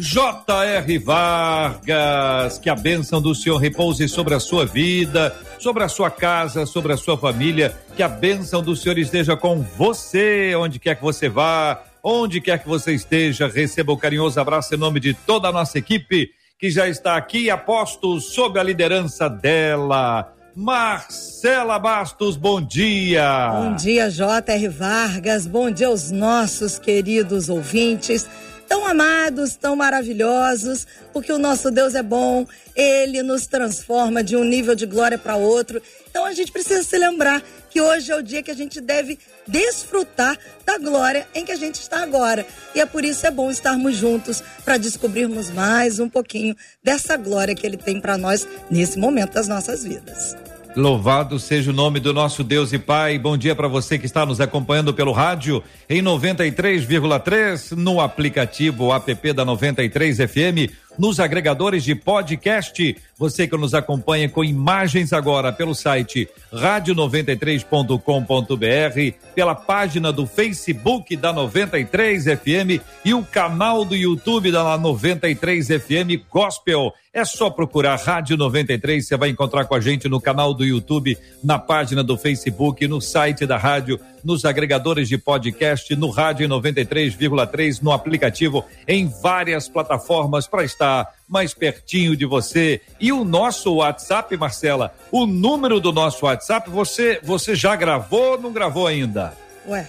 J.R. Vargas, que a bênção do Senhor repouse sobre a sua vida, sobre a sua casa, sobre a sua família, que a bênção do Senhor esteja com você, onde quer que você vá, onde quer que você esteja, receba o um carinhoso abraço em nome de toda a nossa equipe, que já está aqui, aposto, sob a liderança dela. Marcela Bastos, bom dia. Bom dia, J.R. Vargas, bom dia aos nossos queridos ouvintes tão amados, tão maravilhosos, porque o nosso Deus é bom, ele nos transforma de um nível de glória para outro. Então a gente precisa se lembrar que hoje é o dia que a gente deve desfrutar da glória em que a gente está agora. E é por isso é bom estarmos juntos para descobrirmos mais um pouquinho dessa glória que ele tem para nós nesse momento das nossas vidas. Louvado seja o nome do nosso Deus e Pai. Bom dia para você que está nos acompanhando pelo rádio em 93,3 no aplicativo app da 93 FM nos agregadores de podcast. Você que nos acompanha com imagens agora pelo site rádio93.com.br, pela página do Facebook da 93 FM e o canal do YouTube da 93 FM Gospel. É só procurar Rádio 93, você vai encontrar com a gente no canal do YouTube, na página do Facebook, no site da rádio, nos agregadores de podcast, no Rádio 93,3, no aplicativo, em várias plataformas para estar mais pertinho de você. E o nosso WhatsApp, Marcela, o número do nosso WhatsApp, você, você já gravou ou não gravou ainda? Ué,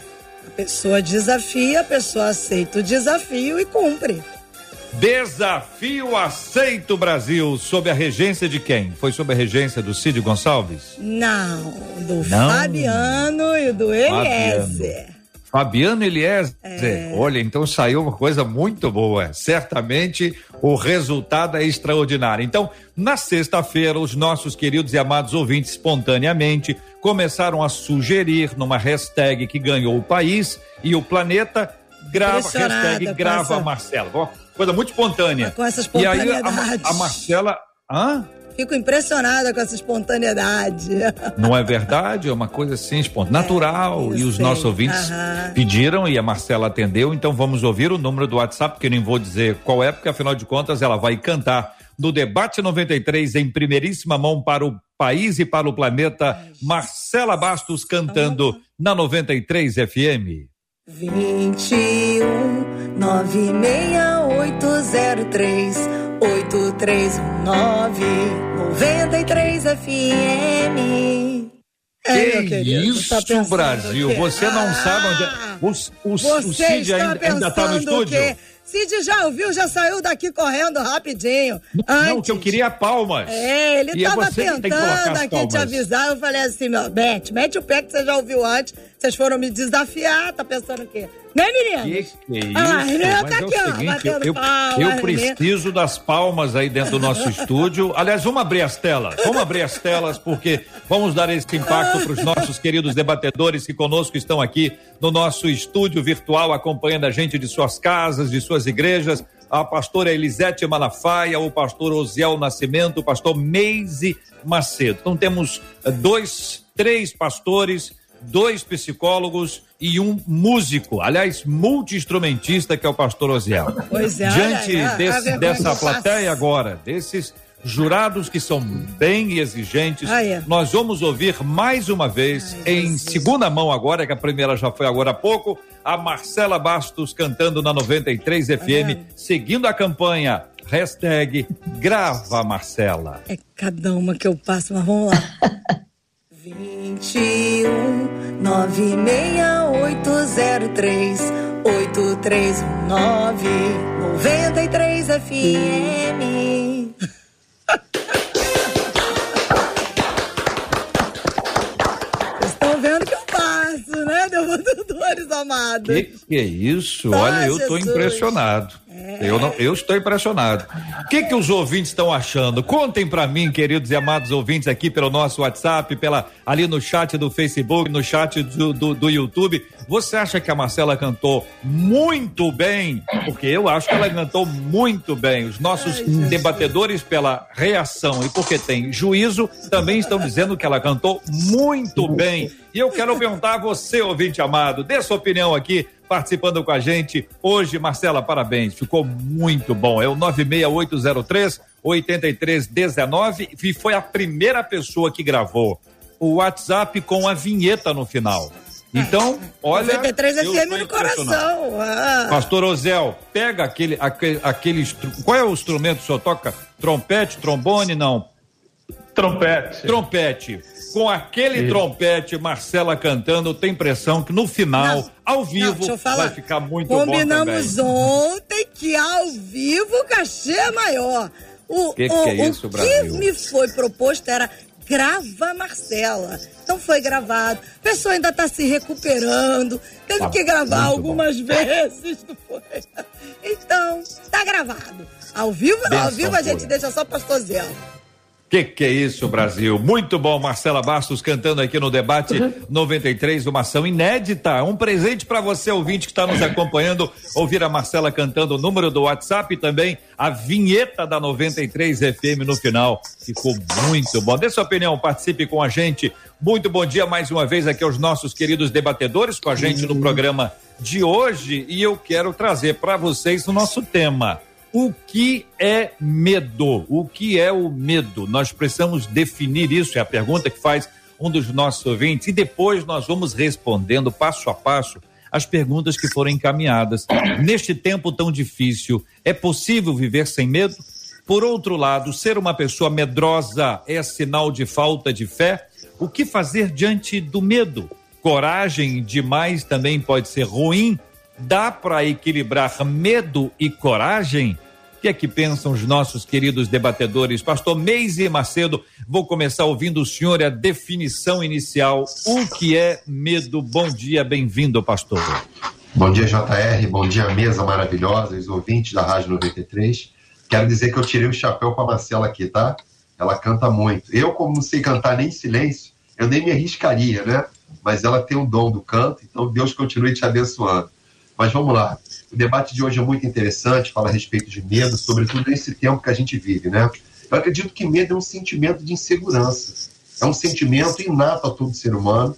a pessoa desafia, a pessoa aceita o desafio e cumpre. Desafio aceito Brasil, sob a regência de quem? Foi sob a regência do Cid Gonçalves? Não, do Não. Fabiano e do Eliezer. Fabiano Eliezer. É. Olha, então saiu uma coisa muito boa. Certamente o resultado é extraordinário. Então, na sexta-feira, os nossos queridos e amados ouvintes espontaneamente começaram a sugerir numa hashtag que ganhou o país e o planeta grava hashtag grava Marcela coisa muito espontânea. Com essa espontaneidade. E aí a, a Marcela. Hã? Fico impressionada com essa espontaneidade. Não é verdade? É uma coisa assim, espontânea, é, natural. e os sei. nossos ouvintes Aham. pediram e a Marcela atendeu. Então vamos ouvir o número do WhatsApp, que eu nem vou dizer qual é, porque afinal de contas ela vai cantar no Debate 93 em primeiríssima mão para o país e para o planeta. Marcela Bastos cantando na 93 FM. 21 96803 8319 93 FM. É, que isso, tá Brasil? Que... Você não ah, sabe onde é. O, o, o Cid ainda, ainda tá no estúdio? Que Cid já ouviu, já saiu daqui correndo rapidinho. Não, Antes. que eu queria palmas. É, ele e tava é tentando aqui te avisar. Eu falei assim, meu, mete, mete o pé que você já ouviu antes. Vocês foram me desafiar, tá pensando o quê? Né, menino? Que que é ah, isso? Ah, Mas tá é aqui, o seguinte, ó, eu, eu preciso das palmas aí dentro do nosso estúdio. Aliás, vamos abrir as telas. Vamos abrir as telas porque vamos dar esse impacto para os nossos queridos debatedores que conosco estão aqui no nosso estúdio virtual, acompanhando a gente de suas casas, de suas igrejas. A pastora Elisete Malafaia, o pastor Osiel Nascimento, o pastor Meise Macedo. Então temos eh, dois, três pastores dois psicólogos e um músico, aliás, multi-instrumentista, que é o pastor Osiel. Pois é, Diante olha, desse, dessa plateia agora, desses jurados que são bem exigentes, ah, é. nós vamos ouvir mais uma vez, Ai, em Jesus. segunda mão agora, que a primeira já foi agora há pouco, a Marcela Bastos cantando na 93 FM, seguindo a campanha hashtag Grava Marcela. É cada uma que eu passo, mas vamos lá. 21 96803 8319 93 FM. Estão vendo que eu passo, né, debatedores amados? Que que é isso? Olha, eu tô impressionado. Eu, não, eu estou impressionado. O que, que os ouvintes estão achando? Contem para mim, queridos e amados ouvintes, aqui pelo nosso WhatsApp, pela, ali no chat do Facebook, no chat do, do, do YouTube. Você acha que a Marcela cantou muito bem? Porque eu acho que ela cantou muito bem. Os nossos Ai, debatedores, pela reação e porque tem juízo, também estão dizendo que ela cantou muito bem. E eu quero perguntar a você, ouvinte amado, dê sua opinião aqui participando com a gente hoje. Marcela, parabéns, ficou muito bom. É o 96803 8319 e foi a primeira pessoa que gravou o WhatsApp com a vinheta no final. Então, olha. 93 FM no coração. Ah. Pastor Ozel, pega aquele, aquele, aquele. Qual é o instrumento que o senhor toca? Trompete, trombone? Não. Trompete. Trompete com aquele trompete, Marcela cantando, tem impressão que no final, não, ao vivo, não, vai ficar muito Combinamos bom Combinamos ontem que ao vivo o cachê é maior. O que, o, que é isso, o Brasil? que me foi proposto era grava Marcela. Então foi gravado. A pessoa ainda está se recuperando. Teve tá que gravar algumas bom. vezes, não foi? Então, tá gravado. Ao vivo, ao vivo a gente deixa só pastor Zé. Que que é isso, Brasil? Muito bom, Marcela Bastos cantando aqui no debate 93, uma ação inédita. Um presente para você, ouvinte que está nos acompanhando, ouvir a Marcela cantando o número do WhatsApp e também a vinheta da 93 FM no final. Ficou muito bom. Dê sua opinião, participe com a gente. Muito bom dia mais uma vez aqui aos nossos queridos debatedores com a gente no programa de hoje e eu quero trazer para vocês o nosso tema o que é medo? O que é o medo? Nós precisamos definir isso, é a pergunta que faz um dos nossos ouvintes, e depois nós vamos respondendo passo a passo as perguntas que foram encaminhadas. Neste tempo tão difícil, é possível viver sem medo? Por outro lado, ser uma pessoa medrosa é sinal de falta de fé? O que fazer diante do medo? Coragem demais também pode ser ruim Dá para equilibrar medo e coragem? O que é que pensam os nossos queridos debatedores? Pastor Meise Macedo, vou começar ouvindo o senhor a definição inicial. O que é medo? Bom dia, bem-vindo, pastor. Bom dia, JR, bom dia, mesa maravilhosa, os ouvintes da Rádio 93. Quero dizer que eu tirei o chapéu para a Marcela aqui, tá? Ela canta muito. Eu, como não sei cantar nem em silêncio, eu nem me arriscaria, né? Mas ela tem o dom do canto, então Deus continue te abençoando. Mas vamos lá. O debate de hoje é muito interessante, fala a respeito de medo, sobretudo nesse tempo que a gente vive, né? Eu acredito que medo é um sentimento de insegurança. É um sentimento inato a todo ser humano.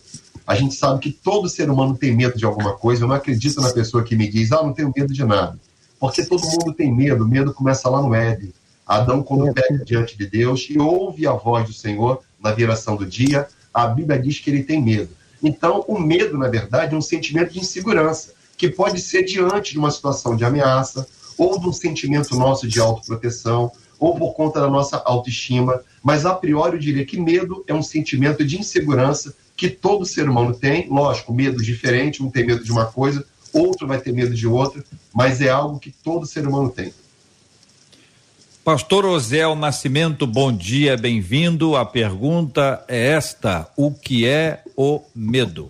A gente sabe que todo ser humano tem medo de alguma coisa. Eu não acredito na pessoa que me diz, ah, não tenho medo de nada. Porque todo mundo tem medo. O medo começa lá no Éden. Adão, quando pega diante de Deus e ouve a voz do Senhor na viração do dia, a Bíblia diz que ele tem medo. Então, o medo, na verdade, é um sentimento de insegurança que pode ser diante de uma situação de ameaça, ou de um sentimento nosso de autoproteção, ou por conta da nossa autoestima. Mas, a priori, eu diria que medo é um sentimento de insegurança que todo ser humano tem. Lógico, medo diferente, um tem medo de uma coisa, outro vai ter medo de outra, mas é algo que todo ser humano tem. Pastor Osel Nascimento, bom dia, bem-vindo. A pergunta é esta: o que é o medo?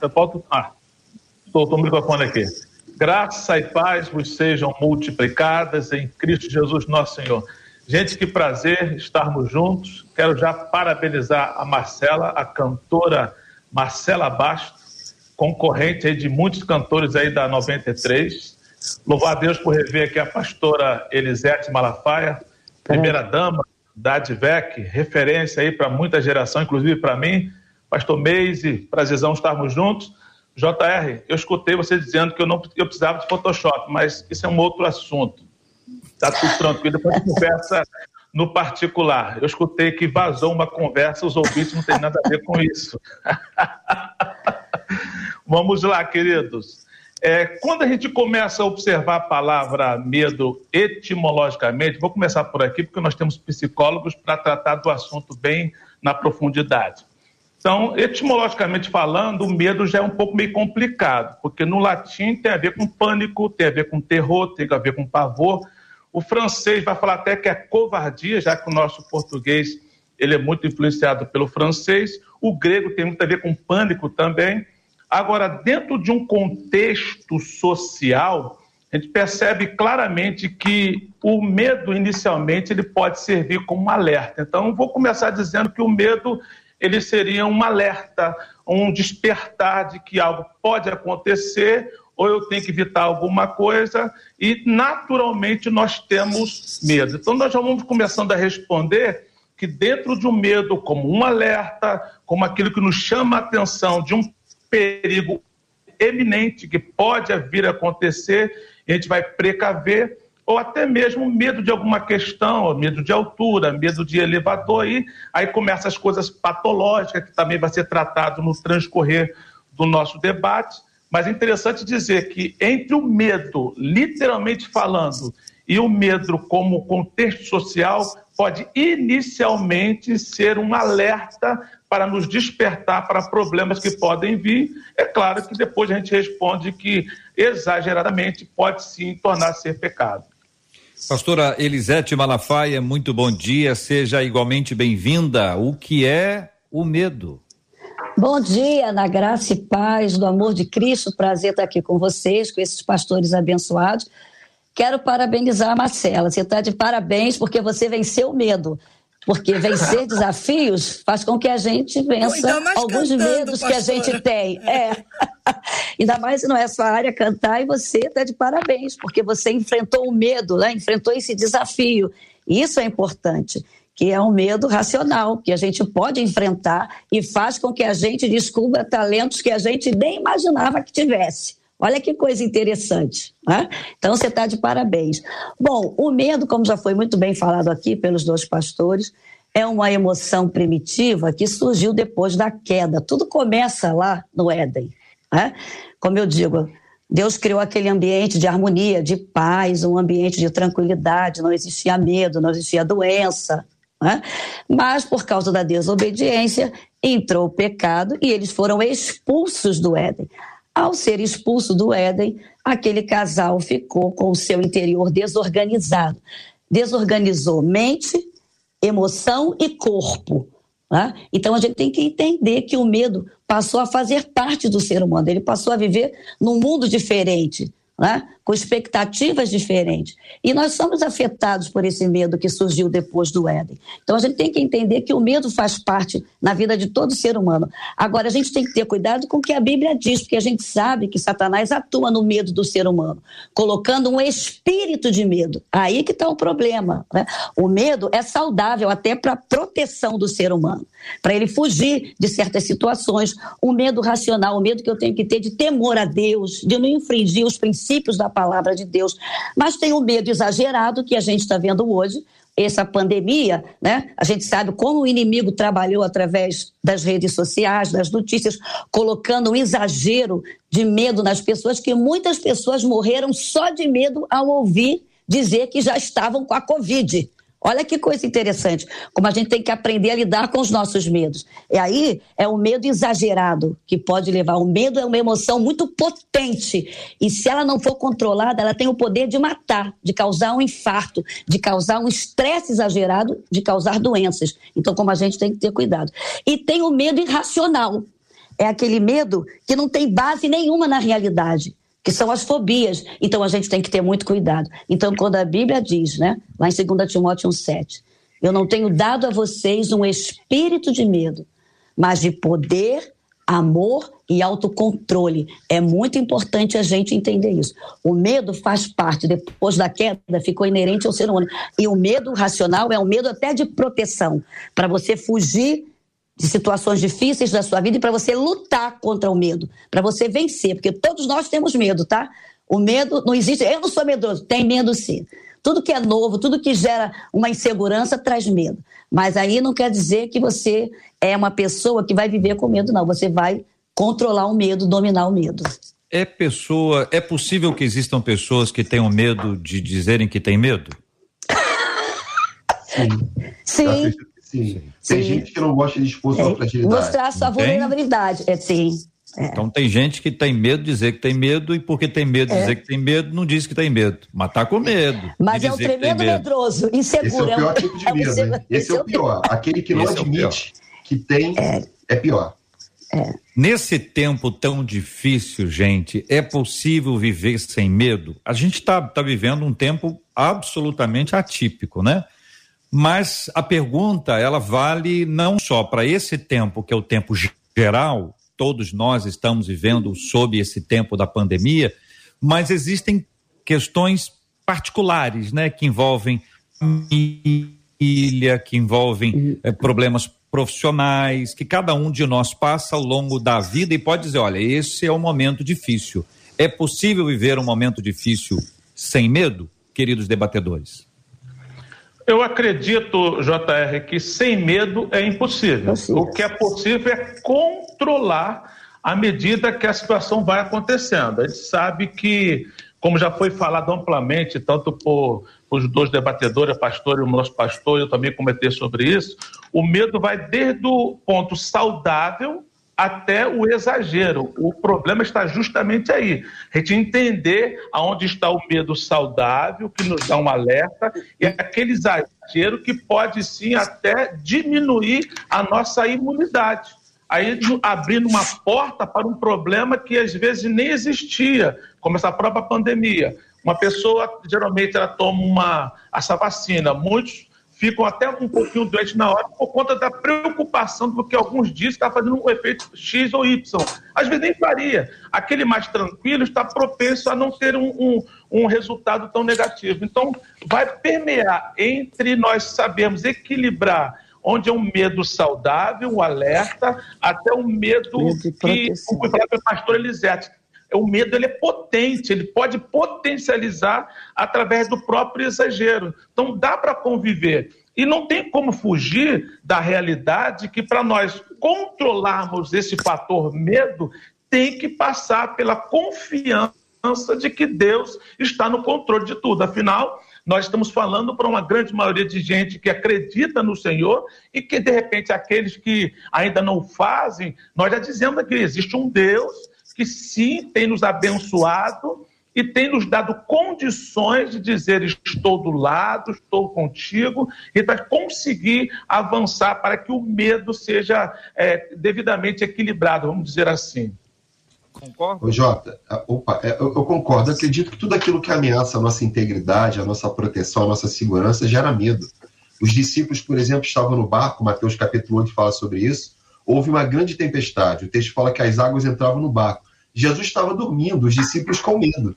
Eu posso. Ah, soltou o microfone aqui. Graça e paz vos sejam multiplicadas em Cristo Jesus, nosso Senhor. Gente, que prazer estarmos juntos. Quero já parabenizar a Marcela, a cantora Marcela Bastos, concorrente de muitos cantores aí da 93. Louvar a Deus por rever aqui a pastora Elisete Malafaia, primeira dama da Advec, referência aí para muita geração, inclusive para mim. Pastor Meise, prazerzão estarmos juntos. JR, eu escutei você dizendo que eu não eu precisava de Photoshop, mas isso é um outro assunto. Está tudo tranquilo, depois gente conversa no particular. Eu escutei que vazou uma conversa, os ouvintes não têm nada a ver com isso. Vamos lá, queridos. É, quando a gente começa a observar a palavra medo etimologicamente, vou começar por aqui, porque nós temos psicólogos para tratar do assunto bem na profundidade. Então, etimologicamente falando, o medo já é um pouco meio complicado, porque no latim tem a ver com pânico, tem a ver com terror, tem a ver com pavor. O francês vai falar até que é covardia, já que o nosso português ele é muito influenciado pelo francês. O grego tem muito a ver com pânico também. Agora, dentro de um contexto social, a gente percebe claramente que o medo, inicialmente, ele pode servir como um alerta. Então, vou começar dizendo que o medo ele seria um alerta, um despertar de que algo pode acontecer ou eu tenho que evitar alguma coisa e naturalmente nós temos medo. Então nós já vamos começando a responder que dentro de um medo como um alerta, como aquilo que nos chama a atenção de um perigo eminente que pode vir a acontecer, a gente vai precaver ou até mesmo medo de alguma questão, medo de altura, medo de elevador, aí, aí começam as coisas patológicas, que também vai ser tratado no transcorrer do nosso debate. Mas é interessante dizer que entre o medo, literalmente falando, e o medo como contexto social, pode inicialmente ser um alerta para nos despertar para problemas que podem vir. É claro que depois a gente responde que exageradamente pode sim tornar ser pecado. Pastora Elisete Malafaia, muito bom dia, seja igualmente bem-vinda. O que é o medo? Bom dia, na graça e paz do amor de Cristo, prazer estar aqui com vocês, com esses pastores abençoados. Quero parabenizar a Marcela, você está de parabéns porque você venceu o medo. Porque vencer desafios faz com que a gente vença alguns medos que a gente tem. É. Ainda mais se não é sua área cantar e você está de parabéns, porque você enfrentou o medo, né? enfrentou esse desafio. Isso é importante, que é um medo racional, que a gente pode enfrentar e faz com que a gente descubra talentos que a gente nem imaginava que tivesse. Olha que coisa interessante. Né? Então você está de parabéns. Bom, o medo, como já foi muito bem falado aqui pelos dois pastores, é uma emoção primitiva que surgiu depois da queda. Tudo começa lá no Éden. Né? Como eu digo, Deus criou aquele ambiente de harmonia, de paz, um ambiente de tranquilidade, não existia medo, não existia doença. Né? Mas por causa da desobediência, entrou o pecado e eles foram expulsos do Éden. Ao ser expulso do Éden, aquele casal ficou com o seu interior desorganizado. Desorganizou mente, emoção e corpo. Né? Então a gente tem que entender que o medo passou a fazer parte do ser humano, ele passou a viver num mundo diferente né? Com expectativas diferentes. E nós somos afetados por esse medo que surgiu depois do Éden. Então a gente tem que entender que o medo faz parte na vida de todo ser humano. Agora a gente tem que ter cuidado com o que a Bíblia diz, porque a gente sabe que Satanás atua no medo do ser humano, colocando um espírito de medo. Aí que está o problema. Né? O medo é saudável até para a proteção do ser humano, para ele fugir de certas situações. O medo racional, o medo que eu tenho que ter de temor a Deus, de não infringir os princípios da palavra de Deus, mas tem um medo exagerado que a gente está vendo hoje, essa pandemia, né? A gente sabe como o inimigo trabalhou através das redes sociais, das notícias, colocando um exagero de medo nas pessoas, que muitas pessoas morreram só de medo ao ouvir dizer que já estavam com a Covid. Olha que coisa interessante, como a gente tem que aprender a lidar com os nossos medos. E aí é o medo exagerado que pode levar. O medo é uma emoção muito potente e se ela não for controlada, ela tem o poder de matar, de causar um infarto, de causar um estresse exagerado, de causar doenças. Então, como a gente tem que ter cuidado. E tem o medo irracional. É aquele medo que não tem base nenhuma na realidade que são as fobias. Então a gente tem que ter muito cuidado. Então, quando a Bíblia diz, né, lá em 2 Timóteo 1,7, eu não tenho dado a vocês um espírito de medo, mas de poder, amor e autocontrole. É muito importante a gente entender isso. O medo faz parte, depois da queda, ficou inerente ao ser humano. E o medo racional é um medo até de proteção, para você fugir de situações difíceis da sua vida e para você lutar contra o medo, para você vencer, porque todos nós temos medo, tá? O medo não existe, eu não sou medroso, tem medo sim. Tudo que é novo, tudo que gera uma insegurança traz medo. Mas aí não quer dizer que você é uma pessoa que vai viver com medo, não. Você vai controlar o medo, dominar o medo. É pessoa, é possível que existam pessoas que tenham medo de dizerem que têm medo? Sim. Sim. Sim. Tem gente que não gosta de expor sua é, fragilidade. Mostrar sua vulnerabilidade, é, sim. É. Então tem gente que tem medo de dizer que tem medo e porque tem medo de é. dizer que tem medo, não diz que tem medo. Mas tá com medo. Mas é o tremendo medroso, inseguro. Esse é o pior tipo de medo, né? Esse é o pior. Aquele que não Esse admite que tem é pior. É. Nesse tempo tão difícil, gente, é possível viver sem medo? A gente está tá vivendo um tempo absolutamente atípico, né? Mas a pergunta, ela vale não só para esse tempo, que é o tempo geral, todos nós estamos vivendo sob esse tempo da pandemia, mas existem questões particulares, né, que envolvem família, que envolvem é, problemas profissionais, que cada um de nós passa ao longo da vida e pode dizer, olha, esse é um momento difícil. É possível viver um momento difícil sem medo, queridos debatedores? Eu acredito, JR, que sem medo é impossível. O que é possível é controlar à medida que a situação vai acontecendo. A gente sabe que, como já foi falado amplamente, tanto por, por os dois debatedores, a pastora e o nosso pastor, eu também comentei sobre isso, o medo vai desde o ponto saudável até o exagero. O problema está justamente aí. A gente entender aonde está o medo saudável, que nos dá um alerta, e aquele exagero que pode sim até diminuir a nossa imunidade. Aí abrindo uma porta para um problema que às vezes nem existia, como essa própria pandemia. Uma pessoa, geralmente, ela toma uma, essa vacina. Muitos ficam até um pouquinho doentes na hora por conta da preocupação, porque alguns dias está fazendo um efeito X ou Y. Às vezes nem faria. Aquele mais tranquilo está propenso a não ter um, um, um resultado tão negativo. Então, vai permear entre nós sabermos equilibrar onde é um medo saudável, um alerta, até um medo, que, pelo pastor Elisete, o medo ele é potente, ele pode potencializar através do próprio exagero. Então dá para conviver. E não tem como fugir da realidade que para nós controlarmos esse fator medo, tem que passar pela confiança de que Deus está no controle de tudo. Afinal, nós estamos falando para uma grande maioria de gente que acredita no Senhor e que, de repente, aqueles que ainda não fazem, nós já dizemos que existe um Deus que sim tem nos abençoado e tem nos dado condições de dizer estou do lado, estou contigo, e para conseguir avançar para que o medo seja é, devidamente equilibrado, vamos dizer assim. Concordo? Ô, Jota, opa, é, eu, eu, concordo. Eu acredito que tudo aquilo que ameaça a nossa integridade, a nossa proteção, a nossa segurança gera medo. Os discípulos, por exemplo, estavam no barco, Mateus capítulo 8 fala sobre isso. Houve uma grande tempestade. O texto fala que as águas entravam no barco. Jesus estava dormindo, os discípulos com medo.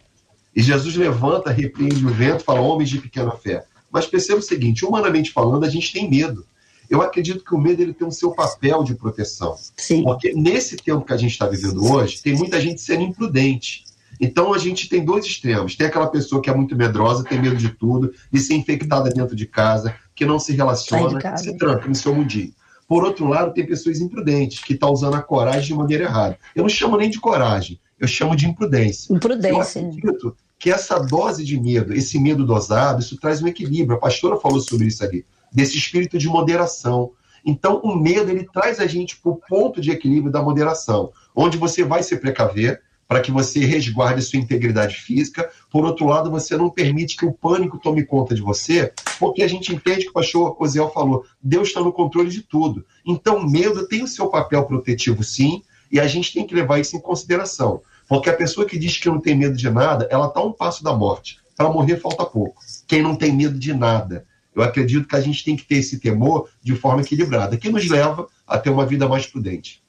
E Jesus levanta, repreende o vento, fala: homens de pequena fé. Mas perceba o seguinte: humanamente falando, a gente tem medo. Eu acredito que o medo ele tem o seu papel de proteção. Sim. Porque nesse tempo que a gente está vivendo hoje, tem muita gente sendo imprudente. Então a gente tem dois extremos. Tem aquela pessoa que é muito medrosa, tem medo de tudo, de ser infectada dentro de casa, que não se relaciona, se tranca no seu mundinho. Por outro lado, tem pessoas imprudentes, que estão tá usando a coragem de maneira errada. Eu não chamo nem de coragem, eu chamo de imprudência. Imprudência. Eu acredito que essa dose de medo, esse medo dosado, isso traz um equilíbrio. A pastora falou sobre isso ali, desse espírito de moderação. Então, o medo, ele traz a gente para o ponto de equilíbrio da moderação, onde você vai se precaver, para que você resguarde sua integridade física. Por outro lado, você não permite que o pânico tome conta de você, porque a gente entende que o pastor Osiel falou, Deus está no controle de tudo. Então, o medo tem o seu papel protetivo, sim, e a gente tem que levar isso em consideração. Porque a pessoa que diz que não tem medo de nada, ela está um passo da morte. Para morrer falta pouco. Quem não tem medo de nada. Eu acredito que a gente tem que ter esse temor de forma equilibrada, que nos leva a ter uma vida mais prudente.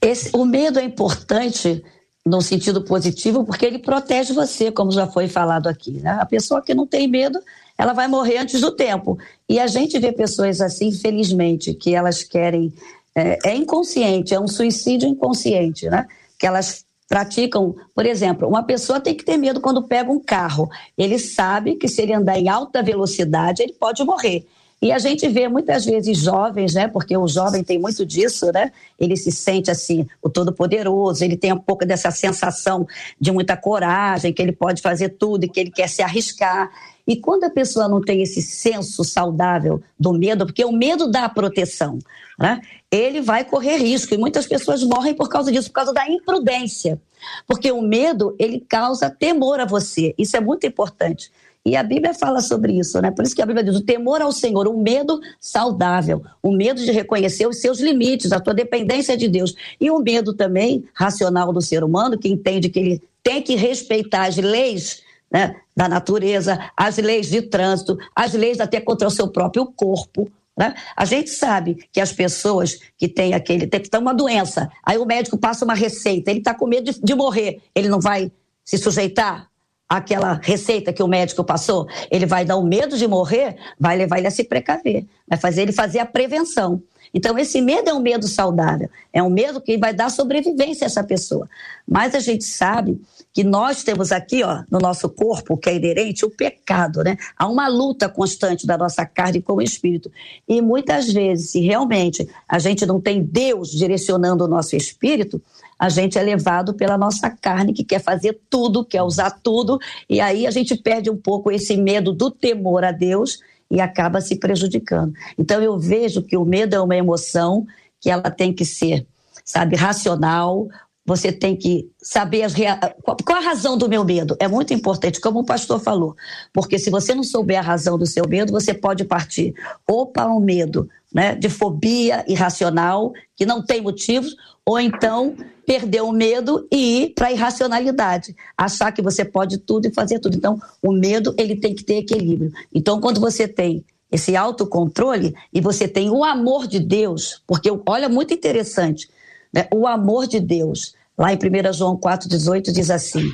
Esse, o medo é importante no sentido positivo porque ele protege você, como já foi falado aqui. Né? A pessoa que não tem medo, ela vai morrer antes do tempo. E a gente vê pessoas assim, infelizmente, que elas querem. É, é inconsciente, é um suicídio inconsciente, né? Que elas praticam, por exemplo, uma pessoa tem que ter medo quando pega um carro. Ele sabe que se ele andar em alta velocidade, ele pode morrer. E a gente vê muitas vezes jovens, né? Porque o jovem tem muito disso, né? Ele se sente assim, o todo-poderoso, ele tem um pouco dessa sensação de muita coragem, que ele pode fazer tudo e que ele quer se arriscar. E quando a pessoa não tem esse senso saudável do medo, porque o medo dá proteção, né? Ele vai correr risco e muitas pessoas morrem por causa disso, por causa da imprudência. Porque o medo, ele causa temor a você. Isso é muito importante. E a Bíblia fala sobre isso, né? Por isso que a Bíblia diz: o temor ao Senhor, o medo saudável, o medo de reconhecer os seus limites, a tua dependência de Deus. E o medo também racional do ser humano, que entende que ele tem que respeitar as leis né, da natureza, as leis de trânsito, as leis até contra o seu próprio corpo. Né? A gente sabe que as pessoas que têm aquele, tem que ter uma doença, aí o médico passa uma receita, ele está com medo de, de morrer, ele não vai se sujeitar àquela receita que o médico passou, ele vai dar o medo de morrer, vai levar ele a se precaver, vai fazer ele fazer a prevenção. Então, esse medo é um medo saudável, é um medo que vai dar sobrevivência a essa pessoa. Mas a gente sabe que nós temos aqui, ó, no nosso corpo, que é inerente, o pecado, né? Há uma luta constante da nossa carne com o espírito. E muitas vezes, se realmente a gente não tem Deus direcionando o nosso espírito, a gente é levado pela nossa carne, que quer fazer tudo, quer usar tudo, e aí a gente perde um pouco esse medo do temor a Deus e acaba se prejudicando. Então eu vejo que o medo é uma emoção que ela tem que ser, sabe, racional. Você tem que saber as rea... qual a razão do meu medo. É muito importante, como o pastor falou, porque se você não souber a razão do seu medo, você pode partir ou para um medo né, de fobia irracional, que não tem motivos, ou então perder o medo e ir para a irracionalidade, achar que você pode tudo e fazer tudo. Então, o medo ele tem que ter equilíbrio. Então, quando você tem esse autocontrole e você tem o amor de Deus, porque olha muito interessante, né? o amor de Deus, lá em 1 João 4,18 diz assim: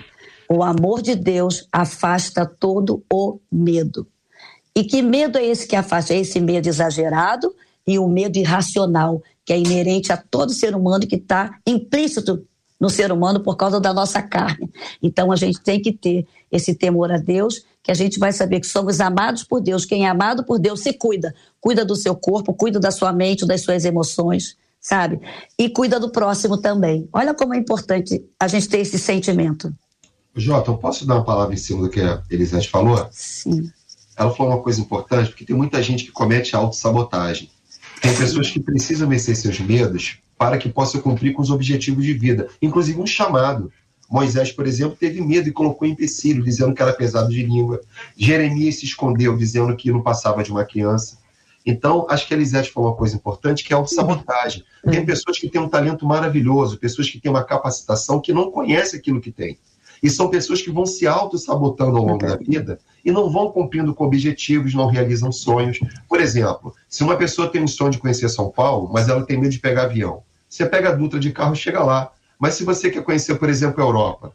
o amor de Deus afasta todo o medo. E que medo é esse que afasta? É esse medo exagerado e o medo irracional, que é inerente a todo ser humano que está implícito no ser humano por causa da nossa carne. Então a gente tem que ter esse temor a Deus, que a gente vai saber que somos amados por Deus. Quem é amado por Deus se cuida, cuida do seu corpo, cuida da sua mente, das suas emoções, sabe? E cuida do próximo também. Olha como é importante a gente ter esse sentimento. Jota, eu posso dar uma palavra em cima do que a Elisete falou? Sim. Ela falou uma coisa importante, porque tem muita gente que comete autossabotagem. Tem pessoas que precisam vencer seus medos para que possam cumprir com os objetivos de vida, inclusive um chamado. Moisés, por exemplo, teve medo e colocou empecilho, dizendo que era pesado de língua. Jeremias se escondeu, dizendo que não passava de uma criança. Então, acho que a Elisete falou uma coisa importante, que é a autossabotagem. Tem pessoas que têm um talento maravilhoso, pessoas que têm uma capacitação que não conhecem aquilo que têm. E são pessoas que vão se auto-sabotando ao longo da vida e não vão cumprindo com objetivos, não realizam sonhos. Por exemplo, se uma pessoa tem um sonho de conhecer São Paulo, mas ela tem medo de pegar avião, você pega a Dutra de carro e chega lá. Mas se você quer conhecer, por exemplo, a Europa,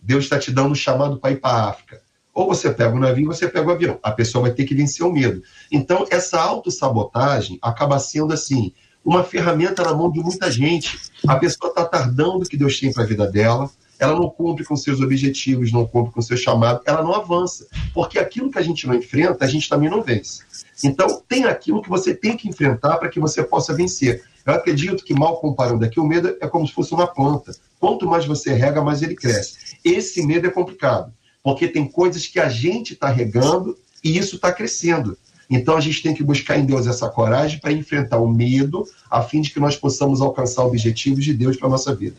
Deus está te dando um chamado para ir para a África. Ou você pega o navio, ou você pega o avião. A pessoa vai ter que vencer o medo. Então, essa autossabotagem acaba sendo assim, uma ferramenta na mão de muita gente. A pessoa está tardando o que Deus tem para a vida dela, ela não cumpre com seus objetivos, não cumpre com seu chamado, ela não avança. Porque aquilo que a gente não enfrenta, a gente também não vence. Então, tem aquilo que você tem que enfrentar para que você possa vencer. Eu acredito que, mal comparando aqui, o medo é como se fosse uma planta. Quanto mais você rega, mais ele cresce. Esse medo é complicado, porque tem coisas que a gente está regando e isso está crescendo. Então a gente tem que buscar em Deus essa coragem para enfrentar o medo, a fim de que nós possamos alcançar objetivos de Deus para a nossa vida.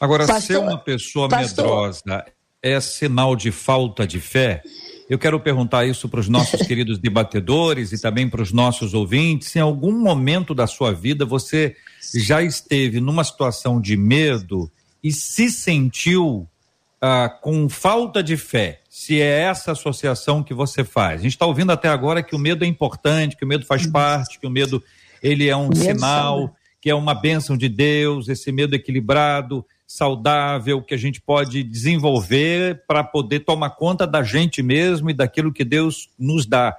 Agora, pastor, ser uma pessoa pastor. medrosa é sinal de falta de fé? Eu quero perguntar isso para os nossos queridos debatedores e também para os nossos ouvintes. Em algum momento da sua vida você já esteve numa situação de medo e se sentiu ah, com falta de fé? Se é essa associação que você faz. A gente está ouvindo até agora que o medo é importante, que o medo faz parte, que o medo ele é um sinal que é uma bênção de Deus, esse medo equilibrado, saudável, que a gente pode desenvolver para poder tomar conta da gente mesmo e daquilo que Deus nos dá.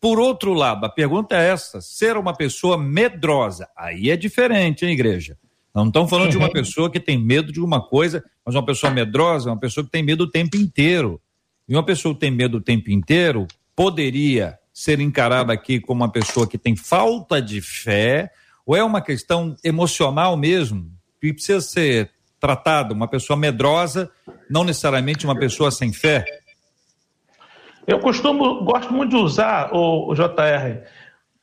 Por outro lado, a pergunta é essa: ser uma pessoa medrosa, aí é diferente, hein, igreja? Não estamos falando de uma pessoa que tem medo de uma coisa, mas uma pessoa medrosa é uma pessoa que tem medo o tempo inteiro. E uma pessoa que tem medo o tempo inteiro poderia ser encarada aqui como uma pessoa que tem falta de fé, ou é uma questão emocional mesmo, que precisa ser tratada? Uma pessoa medrosa, não necessariamente uma pessoa sem fé? Eu costumo, gosto muito de usar o, o JR.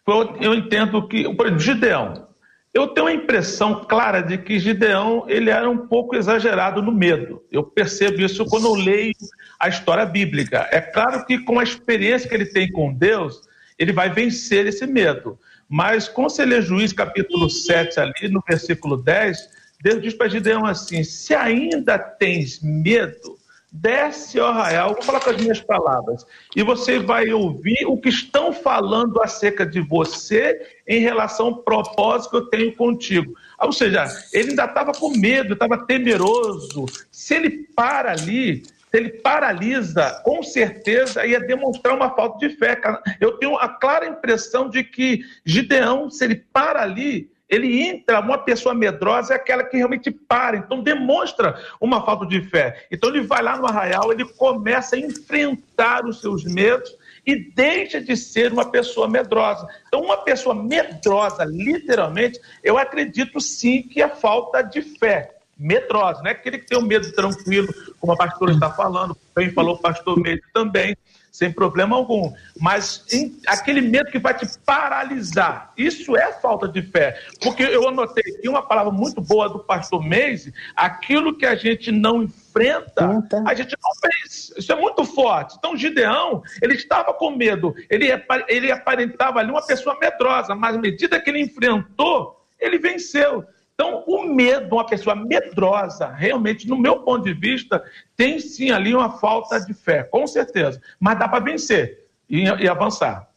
Eu, eu, entendo que, por exemplo, Gideão. Eu tenho a impressão clara de que Gideão ele era um pouco exagerado no medo. Eu percebo isso quando eu leio a história bíblica. É claro que com a experiência que ele tem com Deus, ele vai vencer esse medo. Mas ler Juiz capítulo 7 ali, no versículo 10, Deus diz para Gideão assim: se ainda tens medo, desce ao arraial, vou falar com as minhas palavras, e você vai ouvir o que estão falando acerca de você em relação ao propósito que eu tenho contigo. Ou seja, ele ainda estava com medo, estava temeroso. Se ele para ali, ele paralisa, com certeza ia demonstrar uma falta de fé. Eu tenho a clara impressão de que Gideão, se ele para ali, ele entra, uma pessoa medrosa é aquela que realmente para, então demonstra uma falta de fé. Então ele vai lá no arraial, ele começa a enfrentar os seus medos e deixa de ser uma pessoa medrosa. Então, uma pessoa medrosa, literalmente, eu acredito sim que é falta de fé medrosa, não é aquele que tem um medo tranquilo, como a pastora está falando, bem falou o pastor Medo também, sem problema algum. Mas em, aquele medo que vai te paralisar, isso é falta de fé. Porque eu anotei aqui uma palavra muito boa do pastor Meise, aquilo que a gente não enfrenta, a gente não fez. Isso é muito forte. Então, Gideão, ele estava com medo, ele, ele aparentava ali uma pessoa medrosa, mas à medida que ele enfrentou, ele venceu. Então, o medo, uma pessoa medrosa, realmente, no meu ponto de vista, tem sim ali uma falta de fé, com certeza. Mas dá para vencer e, e avançar.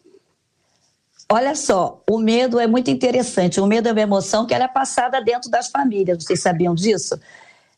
Olha só, o medo é muito interessante. O medo é uma emoção que ela é passada dentro das famílias. Vocês sabiam disso?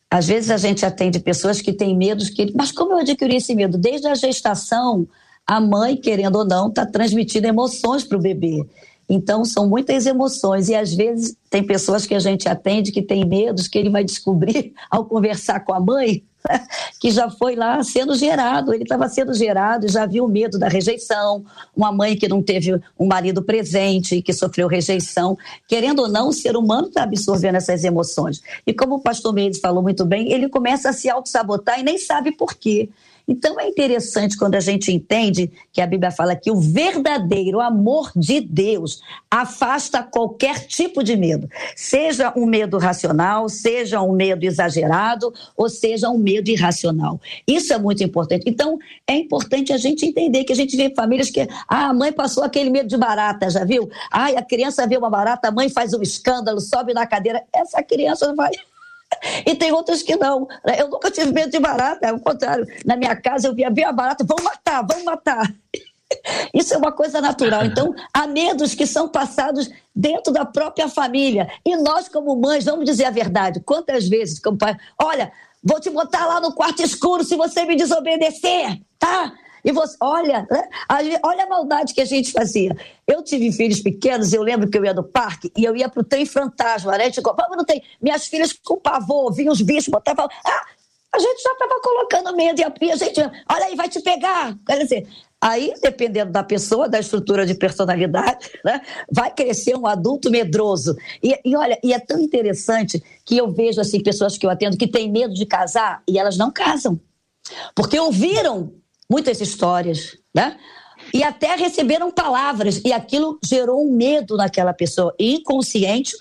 Às vezes a gente atende pessoas que têm medos que. Mas como eu adquiri esse medo? Desde a gestação, a mãe, querendo ou não, está transmitindo emoções para o bebê. Então, são muitas emoções, e às vezes tem pessoas que a gente atende que tem medos que ele vai descobrir ao conversar com a mãe que já foi lá sendo gerado, ele estava sendo gerado, já viu o medo da rejeição, uma mãe que não teve um marido presente, que sofreu rejeição. Querendo ou não, o ser humano está absorvendo essas emoções. E como o pastor Mendes falou muito bem, ele começa a se auto-sabotar e nem sabe por quê. Então é interessante quando a gente entende que a Bíblia fala que o verdadeiro amor de Deus afasta qualquer tipo de medo, seja um medo racional, seja um medo exagerado, ou seja um medo irracional. Isso é muito importante. Então é importante a gente entender que a gente vê famílias que ah, a mãe passou aquele medo de barata, já viu? Ai, a criança vê uma barata, a mãe faz um escândalo, sobe na cadeira. Essa criança vai e tem outras que não. Eu nunca tive medo de barata, ao contrário. Na minha casa eu via, via a barata, vamos matar, vamos matar. Isso é uma coisa natural. Então, há medos que são passados dentro da própria família. E nós, como mães, vamos dizer a verdade. Quantas vezes, como pai, olha, vou te botar lá no quarto escuro se você me desobedecer, tá? E você, olha, né? olha a maldade que a gente fazia. Eu tive filhos pequenos, eu lembro que eu ia no parque e eu ia pro trem fantasma, né? Tipo, não tem. Minhas filhas com pavor, vinham os bichos, botavam. Ah, a gente já estava colocando medo e a, gente, olha aí, vai te pegar. Quer dizer, aí, dependendo da pessoa, da estrutura de personalidade, né, vai crescer um adulto medroso. E, e, olha, e é tão interessante que eu vejo assim pessoas que eu atendo que têm medo de casar e elas não casam. Porque ouviram muitas histórias, né? E até receberam palavras, e aquilo gerou um medo naquela pessoa. E inconsciente,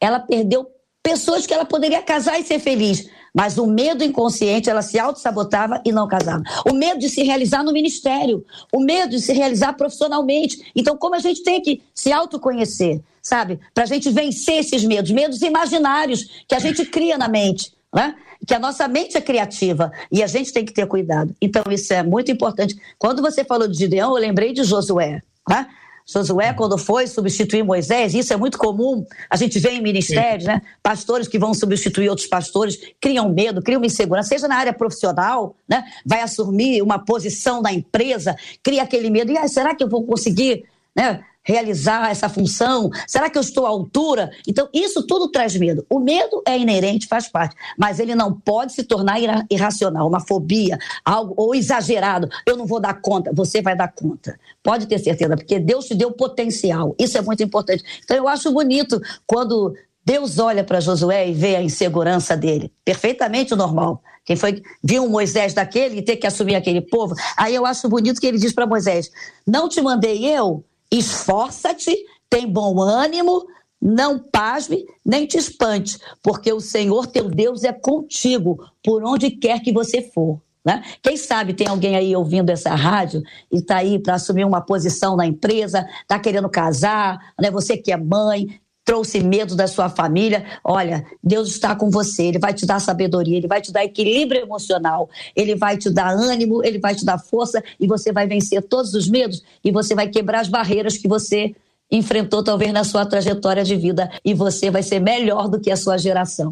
ela perdeu pessoas que ela poderia casar e ser feliz. Mas o medo inconsciente, ela se auto-sabotava e não casava. O medo de se realizar no ministério, o medo de se realizar profissionalmente. Então, como a gente tem que se autoconhecer, sabe? Para a gente vencer esses medos, medos imaginários que a gente cria na mente né? Que a nossa mente é criativa e a gente tem que ter cuidado. Então, isso é muito importante. Quando você falou de Gideão, eu lembrei de Josué. Né? Josué, quando foi substituir Moisés, isso é muito comum, a gente vê em ministérios, né? Pastores que vão substituir outros pastores criam medo, criam uma insegurança, seja na área profissional, né? Vai assumir uma posição na empresa, cria aquele medo, e ah, será que eu vou conseguir, né? Realizar essa função? Será que eu estou à altura? Então, isso tudo traz medo. O medo é inerente, faz parte, mas ele não pode se tornar irracional, uma fobia, algo ou exagerado. Eu não vou dar conta, você vai dar conta. Pode ter certeza, porque Deus te deu potencial. Isso é muito importante. Então, eu acho bonito quando Deus olha para Josué e vê a insegurança dele. Perfeitamente normal. Quem foi viu Moisés daquele e ter que assumir aquele povo. Aí eu acho bonito que ele diz para Moisés: Não te mandei eu Esforça-te, tem bom ânimo, não pasme, nem te espante, porque o Senhor teu Deus é contigo por onde quer que você for. Né? Quem sabe tem alguém aí ouvindo essa rádio e está aí para assumir uma posição na empresa, está querendo casar, né? você que é mãe, trouxe medo da sua família, olha, Deus está com você, Ele vai te dar sabedoria, Ele vai te dar equilíbrio emocional, Ele vai te dar ânimo, Ele vai te dar força e você vai vencer todos os medos e você vai quebrar as barreiras que você enfrentou talvez na sua trajetória de vida e você vai ser melhor do que a sua geração.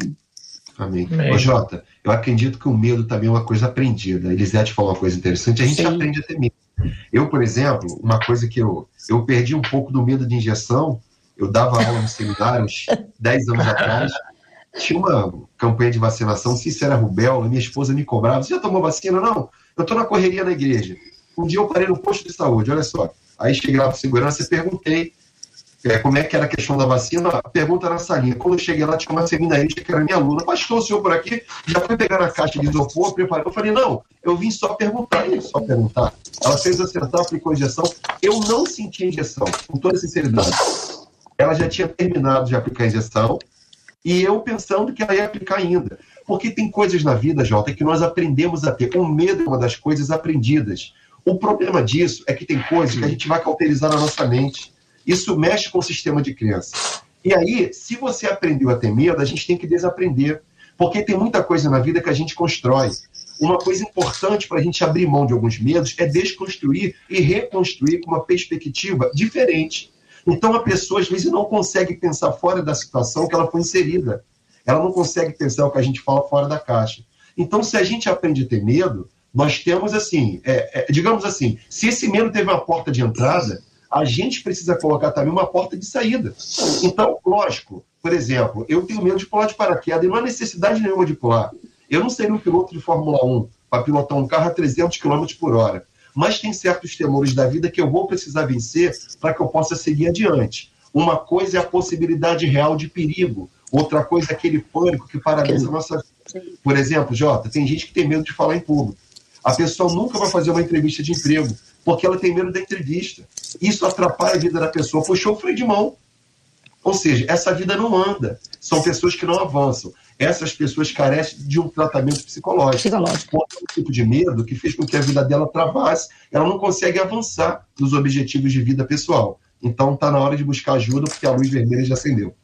Amém. Amém. Ô, Jota, eu acredito que o medo também é uma coisa aprendida. Elisete falou uma coisa interessante, a gente Sim. aprende a ter medo. Eu, por exemplo, uma coisa que eu, eu perdi um pouco do medo de injeção, eu dava aula no seminário uns 10 anos atrás, tinha uma campanha de vacinação, não sei se era rubéola, minha esposa me cobrava, você já tomou vacina? Não, eu estou na correria na igreja. Um dia eu parei no posto de saúde, olha só. Aí cheguei lá para segurança e perguntei é, como é que era a questão da vacina, a pergunta era essa linha. Quando eu cheguei lá, tinha uma seminarista que era minha aluna. Pastor, o senhor por aqui já foi pegar na caixa de isopor, preparou. Eu falei, não, eu vim só perguntar. Só perguntar. Ela fez acertar, aplicou a injeção. Eu não senti injeção, com toda sinceridade. Ela já tinha terminado de aplicar a injeção e eu pensando que ela ia aplicar ainda. Porque tem coisas na vida, Jota, que nós aprendemos a ter. O medo é uma das coisas aprendidas. O problema disso é que tem coisas que a gente vai cauterizar na nossa mente isso mexe com o sistema de crença. E aí, se você aprendeu a ter medo, a gente tem que desaprender. Porque tem muita coisa na vida que a gente constrói. Uma coisa importante para a gente abrir mão de alguns medos é desconstruir e reconstruir com uma perspectiva diferente. Então, a pessoa, às vezes, não consegue pensar fora da situação que ela foi inserida. Ela não consegue pensar o que a gente fala fora da caixa. Então, se a gente aprende a ter medo, nós temos assim, é, é, digamos assim, se esse medo teve uma porta de entrada, a gente precisa colocar também uma porta de saída. Então, lógico, por exemplo, eu tenho medo de pular de paraquedas e não há necessidade nenhuma de pular. Eu não seria um piloto de Fórmula 1 para pilotar um carro a 300 km por hora, mas tem certos temores da vida que eu vou precisar vencer para que eu possa seguir adiante. Uma coisa é a possibilidade real de perigo, outra coisa é aquele pânico que paralisa a nossa vida. Por exemplo, Jota, tem gente que tem medo de falar em público. A pessoa nunca vai fazer uma entrevista de emprego, porque ela tem medo da entrevista. Isso atrapalha a vida da pessoa. Puxou o freio de mão. Ou seja, essa vida não anda. São pessoas que não avançam. Essas pessoas carecem de um tratamento psicológico. Psicológico. Um tipo de medo que fez com que a vida dela travasse. Ela não consegue avançar nos objetivos de vida pessoal. Então está na hora de buscar ajuda, porque a luz vermelha já acendeu.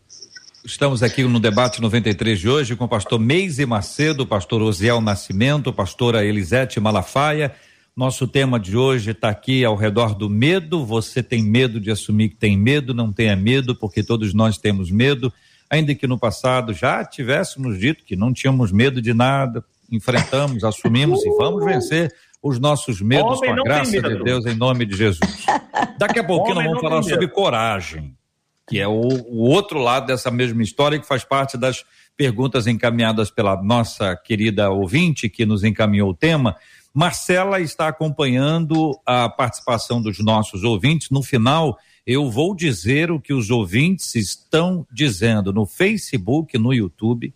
Estamos aqui no debate 93 de hoje com o pastor Meise Macedo, pastor Osiel Nascimento, pastora Elisete Malafaia nosso tema de hoje está aqui ao redor do medo. Você tem medo de assumir que tem medo? Não tenha medo, porque todos nós temos medo. Ainda que no passado já tivéssemos dito que não tínhamos medo de nada, enfrentamos, assumimos e vamos vencer os nossos medos Homem com a graça de Deus em nome de Jesus. Daqui a pouquinho nós vamos falar sobre coragem, que é o, o outro lado dessa mesma história que faz parte das perguntas encaminhadas pela nossa querida ouvinte que nos encaminhou o tema. Marcela está acompanhando a participação dos nossos ouvintes. No final, eu vou dizer o que os ouvintes estão dizendo no Facebook, no YouTube.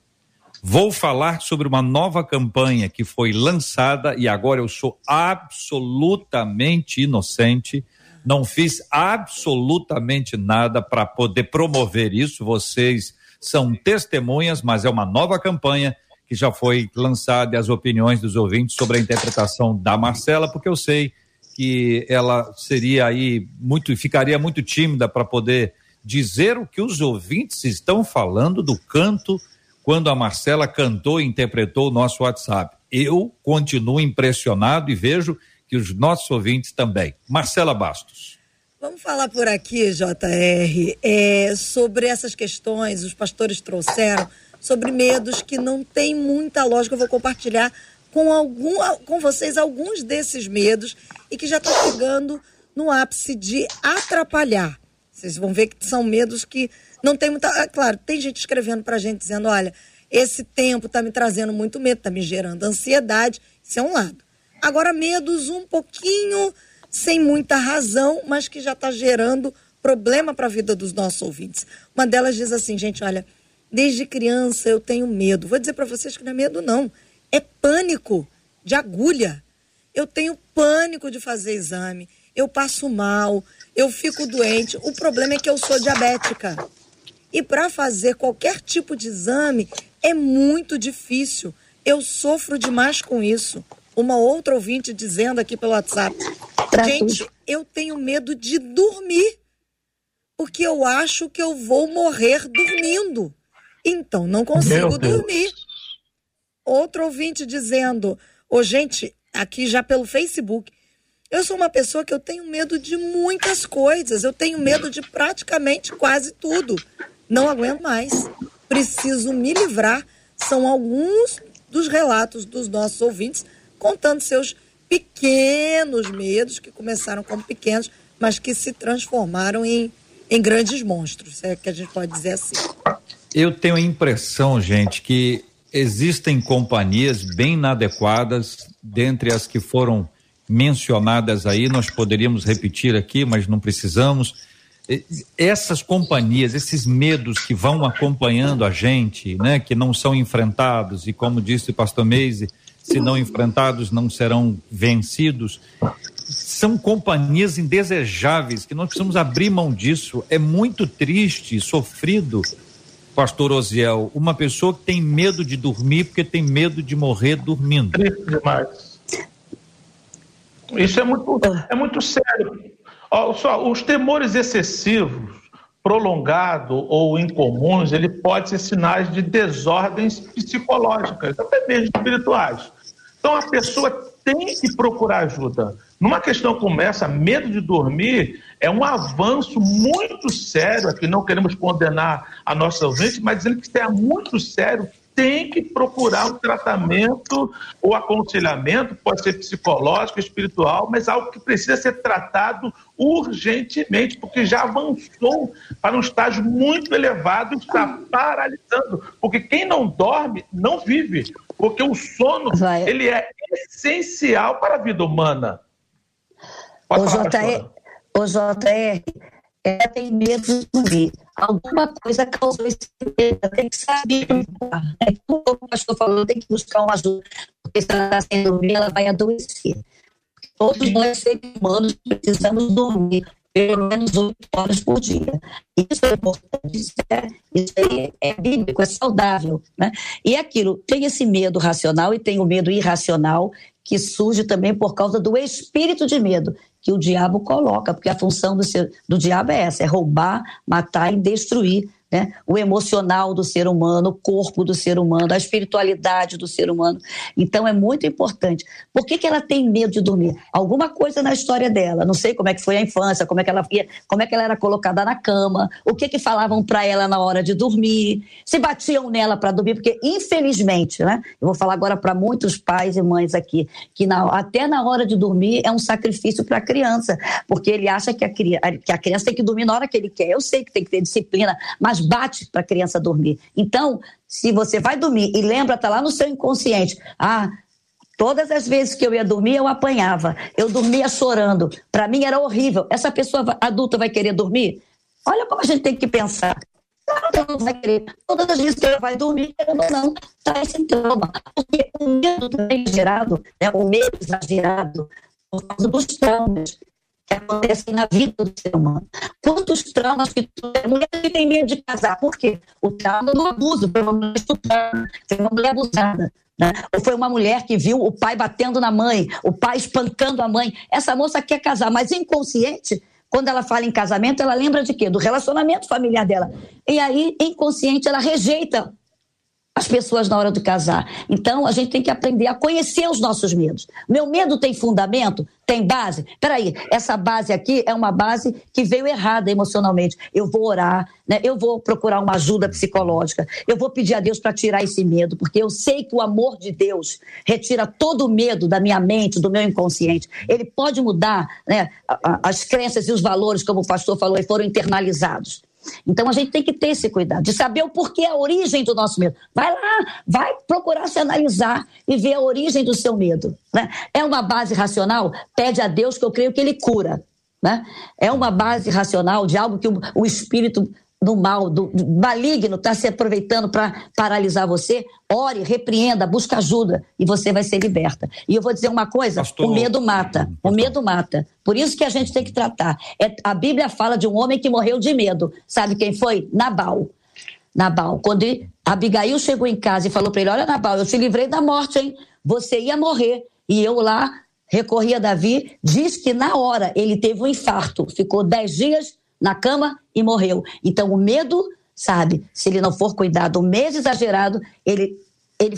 Vou falar sobre uma nova campanha que foi lançada e agora eu sou absolutamente inocente. Não fiz absolutamente nada para poder promover isso. Vocês são testemunhas, mas é uma nova campanha que já foi lançada as opiniões dos ouvintes sobre a interpretação da Marcela, porque eu sei que ela seria aí muito, ficaria muito tímida para poder dizer o que os ouvintes estão falando do canto quando a Marcela cantou e interpretou o nosso WhatsApp. Eu continuo impressionado e vejo que os nossos ouvintes também. Marcela Bastos. Vamos falar por aqui, JR, é, sobre essas questões, os pastores trouxeram sobre medos que não tem muita lógica. Eu vou compartilhar com, algum, com vocês alguns desses medos e que já está chegando no ápice de atrapalhar. Vocês vão ver que são medos que não tem muita. É claro, tem gente escrevendo para a gente dizendo: olha, esse tempo está me trazendo muito medo, está me gerando ansiedade. Isso é um lado. Agora, medos um pouquinho sem muita razão, mas que já está gerando problema para a vida dos nossos ouvintes. Uma delas diz assim, gente, olha, Desde criança eu tenho medo. Vou dizer para vocês que não é medo, não. É pânico de agulha. Eu tenho pânico de fazer exame. Eu passo mal, eu fico doente. O problema é que eu sou diabética. E para fazer qualquer tipo de exame é muito difícil. Eu sofro demais com isso. uma outra ouvinte dizendo aqui pelo WhatsApp. Gente, eu tenho medo de dormir, porque eu acho que eu vou morrer dormindo. Então não consigo dormir. Outro ouvinte dizendo: Ô, oh, gente, aqui já pelo Facebook. Eu sou uma pessoa que eu tenho medo de muitas coisas. Eu tenho medo de praticamente quase tudo. Não aguento mais. Preciso me livrar. São alguns dos relatos dos nossos ouvintes contando seus pequenos medos que começaram como pequenos, mas que se transformaram em, em grandes monstros, é que a gente pode dizer assim. Eu tenho a impressão, gente, que existem companhias bem inadequadas, dentre as que foram mencionadas aí, nós poderíamos repetir aqui, mas não precisamos. Essas companhias, esses medos que vão acompanhando a gente, né, que não são enfrentados, e como disse o pastor Meise, se não enfrentados, não serão vencidos. São companhias indesejáveis que nós precisamos abrir mão disso. É muito triste, sofrido, pastor Osiel, uma pessoa que tem medo de dormir porque tem medo de morrer dormindo. Triste demais. Isso é muito, é muito sério. só, os temores excessivos, prolongados ou incomuns, ele pode ser sinais de desordens psicológicas, até mesmo espirituais. Então a pessoa tem que procurar ajuda. Numa questão como essa, medo de dormir é um avanço muito sério. Aqui não queremos condenar a nossa ouvinte, mas dizendo que isso é muito sério, tem que procurar um tratamento ou aconselhamento, pode ser psicológico, espiritual, mas algo que precisa ser tratado urgentemente, porque já avançou para um estágio muito elevado e está paralisando. Porque quem não dorme não vive, porque o sono Vai. ele é essencial para a vida humana. Pode o JR, o JR, ela tem medo de dormir. Alguma coisa causou esse medo, tem que saber. É como o pastor falou, tem que buscar uma ajuda, porque se ela está sem dormir, ela vai adoecer. Todos nós, seres humanos, precisamos dormir pelo menos oito horas por dia. Isso é importante, isso é, isso é, é bíblico, é saudável. Né? E aquilo, tem esse medo racional e tem o medo irracional, que surge também por causa do espírito de medo que o diabo coloca, porque a função do, seu, do diabo é essa: é roubar, matar e destruir né? o emocional do ser humano, o corpo do ser humano, a espiritualidade do ser humano. Então é muito importante. Por que, que ela tem medo de dormir? Alguma coisa na história dela. Não sei como é que foi a infância, como é que ela ia, como é que ela era colocada na cama, o que que falavam para ela na hora de dormir, se batiam nela para dormir, porque infelizmente, né? Eu vou falar agora para muitos pais e mães aqui que na, até na hora de dormir é um sacrifício para a criança, porque ele acha que a, que a criança tem que dormir na hora que ele quer. Eu sei que tem que ter disciplina, mas bate para a criança dormir. Então, se você vai dormir e lembra, tá lá no seu inconsciente, ah, Todas as vezes que eu ia dormir, eu apanhava. Eu dormia chorando. Para mim era horrível. Essa pessoa adulta vai querer dormir? Olha como a gente tem que pensar. Claro ela não vai querer. Todas as vezes que ela vai dormir, ou não, está esse trauma. Porque o medo também gerado, né, o medo exagerado, por causa dos traumas que acontecem na vida do ser humano. Quantos traumas que a mulher tem medo de casar? Por quê? O trauma do abuso, foi uma mulher estuprada, foi uma mulher abusada. Né? Ou foi uma mulher que viu o pai batendo na mãe, o pai espancando a mãe. Essa moça quer casar, mas inconsciente, quando ela fala em casamento, ela lembra de quê? Do relacionamento familiar dela. E aí, inconsciente, ela rejeita as pessoas na hora de casar. Então, a gente tem que aprender a conhecer os nossos medos. Meu medo tem fundamento? Tem base? Peraí, essa base aqui é uma base que veio errada emocionalmente. Eu vou orar, né? eu vou procurar uma ajuda psicológica, eu vou pedir a Deus para tirar esse medo, porque eu sei que o amor de Deus retira todo o medo da minha mente, do meu inconsciente. Ele pode mudar né, as crenças e os valores, como o pastor falou, e foram internalizados. Então a gente tem que ter esse cuidado de saber o porquê, a origem do nosso medo. Vai lá, vai procurar se analisar e ver a origem do seu medo. Né? É uma base racional? Pede a Deus que eu creio que Ele cura. Né? É uma base racional de algo que o, o espírito do mal, do, do maligno está se aproveitando para paralisar você, ore, repreenda, busca ajuda e você vai ser liberta. E eu vou dizer uma coisa: Pastor... o medo mata. O medo mata. Por isso que a gente tem que tratar. É, a Bíblia fala de um homem que morreu de medo. Sabe quem foi? Nabal. Nabal. Quando Abigail chegou em casa e falou para ele: Olha, Nabal, eu te livrei da morte, hein? Você ia morrer. E eu lá recorri a Davi, diz que na hora ele teve um infarto, ficou dez dias na cama e morreu. Então o medo, sabe, se ele não for cuidado, o medo exagerado, ele, ele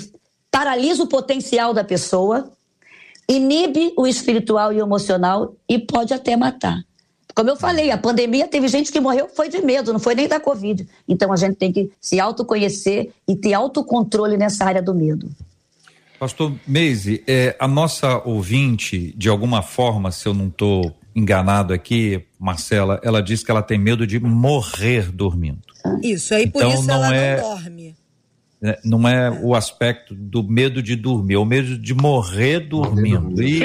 paralisa o potencial da pessoa, inibe o espiritual e o emocional e pode até matar. Como eu falei, a pandemia teve gente que morreu foi de medo, não foi nem da Covid. Então a gente tem que se autoconhecer e ter autocontrole nessa área do medo. Pastor Meise, é, a nossa ouvinte, de alguma forma, se eu não estou enganado aqui, Marcela, ela diz que ela tem medo de morrer dormindo. Isso, aí por então, isso não ela é... não dorme. Né, não é o aspecto do medo de dormir, é o medo de morrer dormindo. E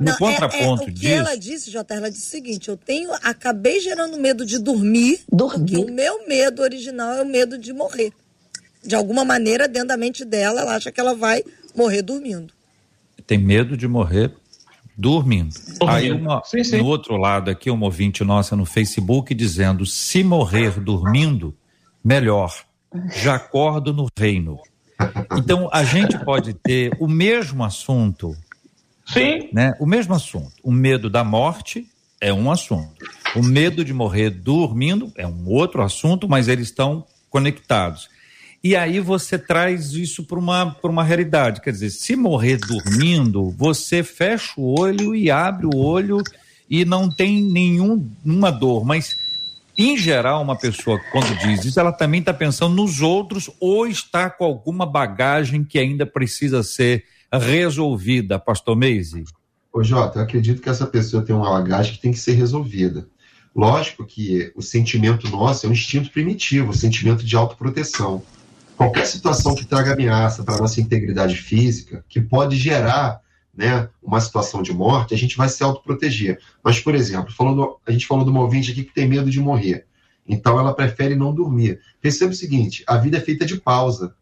no Não, contraponto é, é, o que disso. ela disse, Jota, ela disse o seguinte: eu tenho, acabei gerando medo de dormir, dormir. o meu medo original é o medo de morrer. De alguma maneira, dentro da mente dela, ela acha que ela vai morrer dormindo. Tem medo de morrer dormindo. Aí uma, sim, sim. no outro lado aqui, uma ouvinte nossa no Facebook dizendo: se morrer dormindo, melhor já acordo no reino. Então, a gente pode ter o mesmo assunto. Sim. Né? O mesmo assunto. O medo da morte é um assunto. O medo de morrer dormindo é um outro assunto, mas eles estão conectados. E aí você traz isso para uma, uma realidade. Quer dizer, se morrer dormindo, você fecha o olho e abre o olho e não tem nenhuma dor. Mas em geral, uma pessoa, quando diz isso, ela também está pensando nos outros ou está com alguma bagagem que ainda precisa ser resolvida, pastor Meise? Ô Jota, eu acredito que essa pessoa tem uma bagagem que tem que ser resolvida. Lógico que o sentimento nosso é um instinto primitivo, o sentimento de autoproteção. Qualquer situação que traga ameaça para a nossa integridade física, que pode gerar né, uma situação de morte, a gente vai se autoproteger. Mas, por exemplo, falando, a gente falou de uma ouvinte aqui que tem medo de morrer. Então ela prefere não dormir. Perceba o seguinte: a vida é feita de pausa.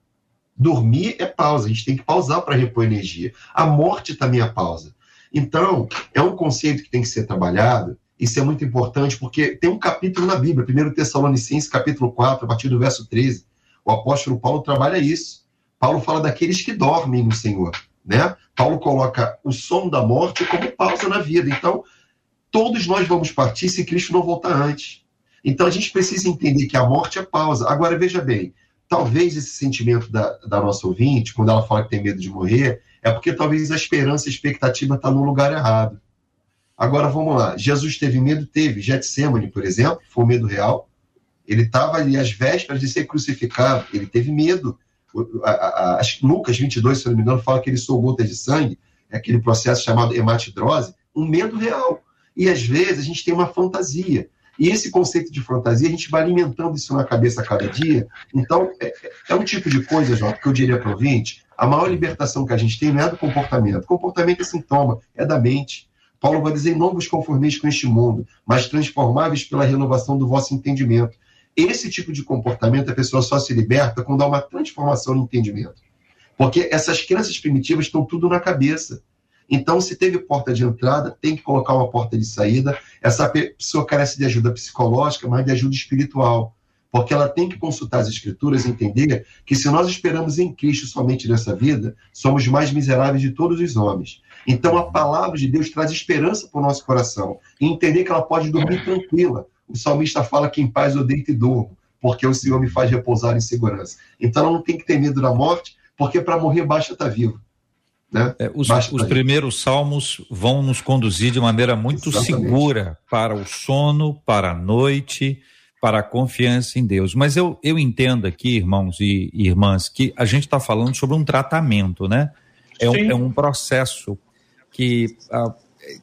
Dormir é pausa, a gente tem que pausar para repor energia. A morte também é pausa. Então, é um conceito que tem que ser trabalhado. Isso é muito importante porque tem um capítulo na Bíblia, 1 Tessalonicenses, capítulo 4, a partir do verso 13. O apóstolo Paulo trabalha isso. Paulo fala daqueles que dormem no Senhor. Né? Paulo coloca o som da morte como pausa na vida. Então, todos nós vamos partir se Cristo não voltar antes. Então, a gente precisa entender que a morte é pausa. Agora, veja bem, talvez esse sentimento da, da nossa ouvinte, quando ela fala que tem medo de morrer, é porque talvez a esperança e a expectativa está no lugar errado. Agora, vamos lá. Jesus teve medo? Teve. Getsemane, por exemplo, foi um medo real. Ele estava ali às vésperas de ser crucificado. Ele teve medo a, a, a, Lucas 22, se não me engano, fala que ele soou gotas de sangue, é aquele processo chamado hematidrose, um medo real. E às vezes a gente tem uma fantasia. E esse conceito de fantasia, a gente vai alimentando isso na cabeça a cada dia. Então, é, é um tipo de coisa, Jota, que eu diria para o ouvinte, a maior libertação que a gente tem não é do comportamento. Comportamento é sintoma, é da mente. Paulo vai dizer, não vos conformeis com este mundo, mas transformáveis pela renovação do vosso entendimento. Esse tipo de comportamento a pessoa só se liberta quando há uma transformação no entendimento. Porque essas crenças primitivas estão tudo na cabeça. Então, se teve porta de entrada, tem que colocar uma porta de saída. Essa pessoa carece de ajuda psicológica, mas de ajuda espiritual. Porque ela tem que consultar as escrituras e entender que se nós esperamos em Cristo somente nessa vida, somos mais miseráveis de todos os homens. Então, a palavra de Deus traz esperança para o nosso coração. E entender que ela pode dormir tranquila, o salmista fala que em paz eu deito e durmo, porque o Senhor me faz repousar em segurança. Então ela não tem que ter medo da morte, porque para morrer basta estar tá vivo. Né? É, os, os primeiros salmos vão nos conduzir de maneira muito Exatamente. segura para o sono, para a noite, para a confiança em Deus. Mas eu, eu entendo aqui, irmãos e, e irmãs, que a gente está falando sobre um tratamento, né? É um, é um processo que ah,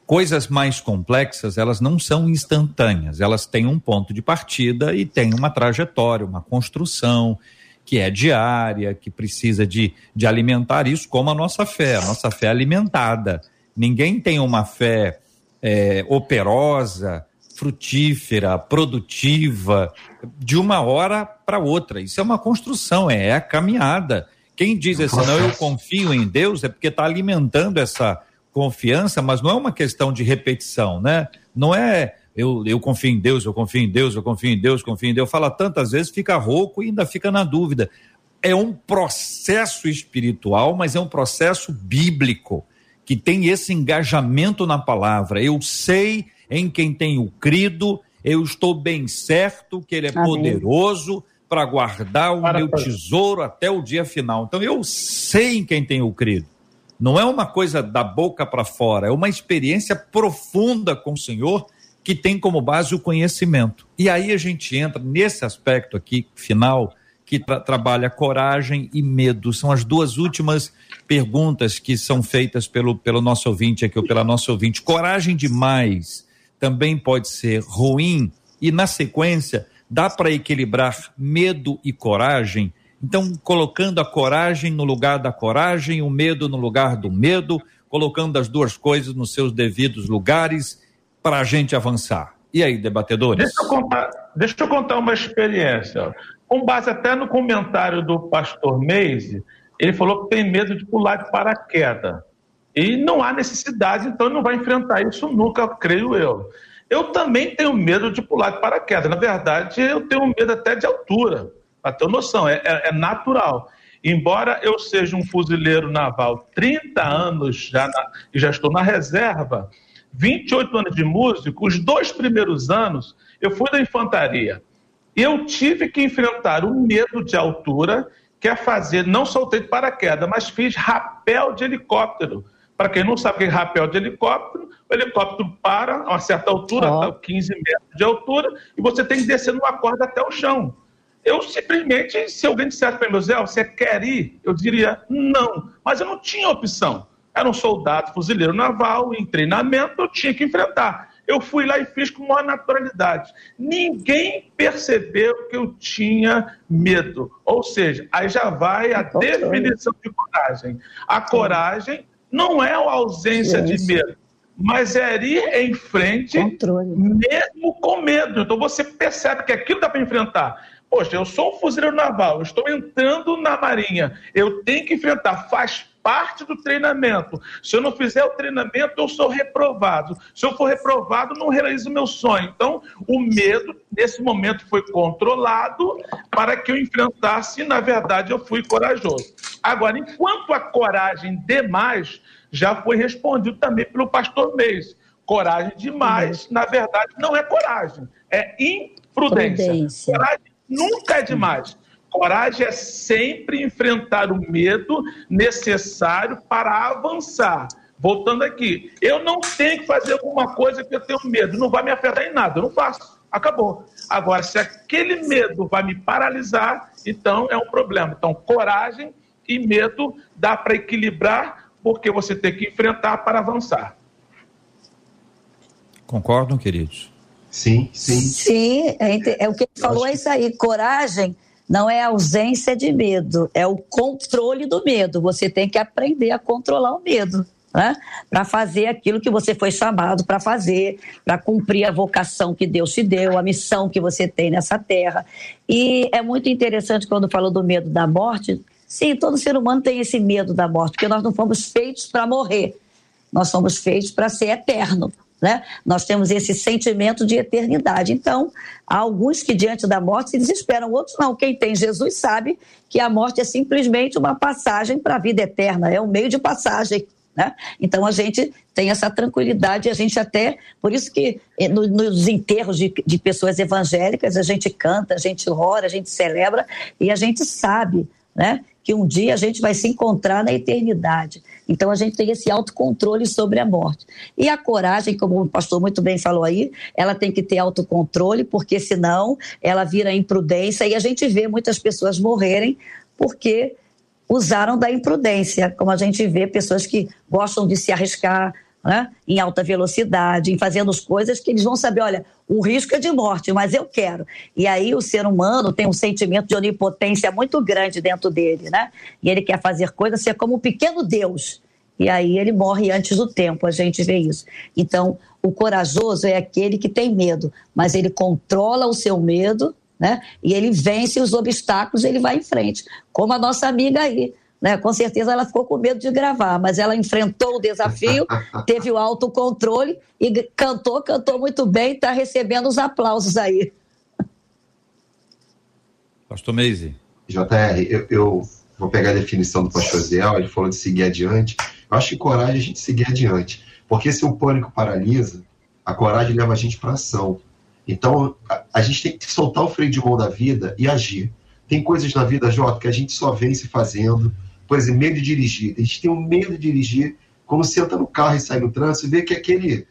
coisas mais complexas, elas não são instantâneas, elas têm um ponto de partida e têm uma trajetória, uma construção que é diária, que precisa de, de alimentar isso, como a nossa fé. A nossa fé é alimentada. Ninguém tem uma fé é, operosa, frutífera, produtiva, de uma hora para outra. Isso é uma construção, é, é a caminhada. Quem diz assim, não, eu confio em Deus, é porque está alimentando essa, confiança, mas não é uma questão de repetição, né? Não é eu, eu confio em Deus, eu confio em Deus, eu confio em Deus, confio em Deus. Fala tantas vezes, fica rouco e ainda fica na dúvida. É um processo espiritual, mas é um processo bíblico que tem esse engajamento na palavra. Eu sei em quem tenho crido, eu estou bem certo que ele é Amém. poderoso para guardar o para meu tesouro até o dia final. Então eu sei em quem tenho crido. Não é uma coisa da boca para fora, é uma experiência profunda com o Senhor que tem como base o conhecimento. E aí a gente entra nesse aspecto aqui final que tra trabalha coragem e medo. São as duas últimas perguntas que são feitas pelo, pelo nosso ouvinte aqui, ou pela nossa ouvinte. Coragem demais também pode ser ruim, e na sequência, dá para equilibrar medo e coragem? Então, colocando a coragem no lugar da coragem, o medo no lugar do medo, colocando as duas coisas nos seus devidos lugares para a gente avançar. E aí, debatedores? Deixa eu contar, deixa eu contar uma experiência com base até no comentário do pastor Meise, ele falou que tem medo de pular de paraquedas. E não há necessidade, então não vai enfrentar isso nunca, creio eu. Eu também tenho medo de pular de paraquedas. Na verdade, eu tenho medo até de altura, para ter noção, é, é, é, natural. Embora eu seja um fuzileiro naval 30 anos já na, e já estou na reserva, 28 anos de músico, os dois primeiros anos eu fui da infantaria eu tive que enfrentar o medo de altura, que é fazer, não soltei de paraquedas, mas fiz rapel de helicóptero. Para quem não sabe o que é rapel de helicóptero, o helicóptero para a uma certa altura, oh. 15 metros de altura, e você tem que descer numa corda até o chão. Eu simplesmente, se alguém dissesse para mim, Zé, você quer ir? Eu diria não, mas eu não tinha opção. Era um soldado fuzileiro naval, em treinamento, eu tinha que enfrentar. Eu fui lá e fiz com maior naturalidade. Ninguém percebeu que eu tinha medo. Ou seja, aí já vai a definição de coragem. A coragem não é a ausência de medo, mas é ir em frente, Controle. mesmo com medo. Então você percebe que aquilo dá para enfrentar. Poxa, eu sou um fuzileiro naval, estou entrando na marinha, eu tenho que enfrentar, faz parte do treinamento. Se eu não fizer o treinamento, eu sou reprovado. Se eu for reprovado, não realizo o meu sonho. Então, o medo, nesse momento, foi controlado para que eu enfrentasse, e, na verdade, eu fui corajoso. Agora, enquanto a coragem demais, já foi respondido também pelo pastor Meis. Coragem demais, uhum. na verdade, não é coragem, é imprudência. Prudência. Coragem nunca é demais. Coragem é sempre enfrentar o medo necessário para avançar. Voltando aqui, eu não tenho que fazer alguma coisa que eu tenho medo, não vai me afetar em nada, eu não faço, acabou. Agora, se aquele medo vai me paralisar, então é um problema. Então, coragem e medo dá para equilibrar, porque você tem que enfrentar para avançar. Concordam, queridos? Sim, sim. Sim, é, é o que ele falou, é isso aí. Coragem não é ausência de medo, é o controle do medo. Você tem que aprender a controlar o medo. Né? Para fazer aquilo que você foi chamado para fazer, para cumprir a vocação que Deus te deu, a missão que você tem nessa terra. E é muito interessante quando falou do medo da morte. Sim, todo ser humano tem esse medo da morte, porque nós não fomos feitos para morrer, nós somos feitos para ser eterno. Né? Nós temos esse sentimento de eternidade. Então, há alguns que diante da morte se desesperam, outros não. Quem tem Jesus sabe que a morte é simplesmente uma passagem para a vida eterna, é um meio de passagem. Né? Então a gente tem essa tranquilidade, a gente até, por isso que eh, no, nos enterros de, de pessoas evangélicas a gente canta, a gente ora, a gente celebra e a gente sabe né, que um dia a gente vai se encontrar na eternidade. Então a gente tem esse autocontrole sobre a morte. E a coragem, como o pastor muito bem falou aí, ela tem que ter autocontrole, porque senão ela vira imprudência e a gente vê muitas pessoas morrerem porque usaram da imprudência, como a gente vê pessoas que gostam de se arriscar, né, em alta velocidade, em fazendo as coisas que eles vão saber, olha, o risco é de morte, mas eu quero. E aí o ser humano tem um sentimento de onipotência muito grande dentro dele, né? E ele quer fazer coisas ser como um pequeno Deus. E aí ele morre antes do tempo, a gente vê isso. Então, o corajoso é aquele que tem medo, mas ele controla o seu medo, né? E ele vence os obstáculos, ele vai em frente. Como a nossa amiga aí, né? Com certeza ela ficou com medo de gravar, mas ela enfrentou o desafio, teve o autocontrole e cantou, cantou muito bem, está recebendo os aplausos aí. Pastor Meise. JR, eu, eu, vou pegar a definição do pastor Ziel, ele falou de seguir adiante. Eu acho que coragem é a gente seguir adiante. Porque se o pânico paralisa, a coragem leva a gente para ação. Então, a, a, gente tem que soltar o freio de mão da vida e agir. Tem coisas na vida, Jota, que a gente só vence fazendo. Por exemplo, medo de dirigir. A gente tem um medo de dirigir, como senta no carro e sai no trânsito e vê que aquele,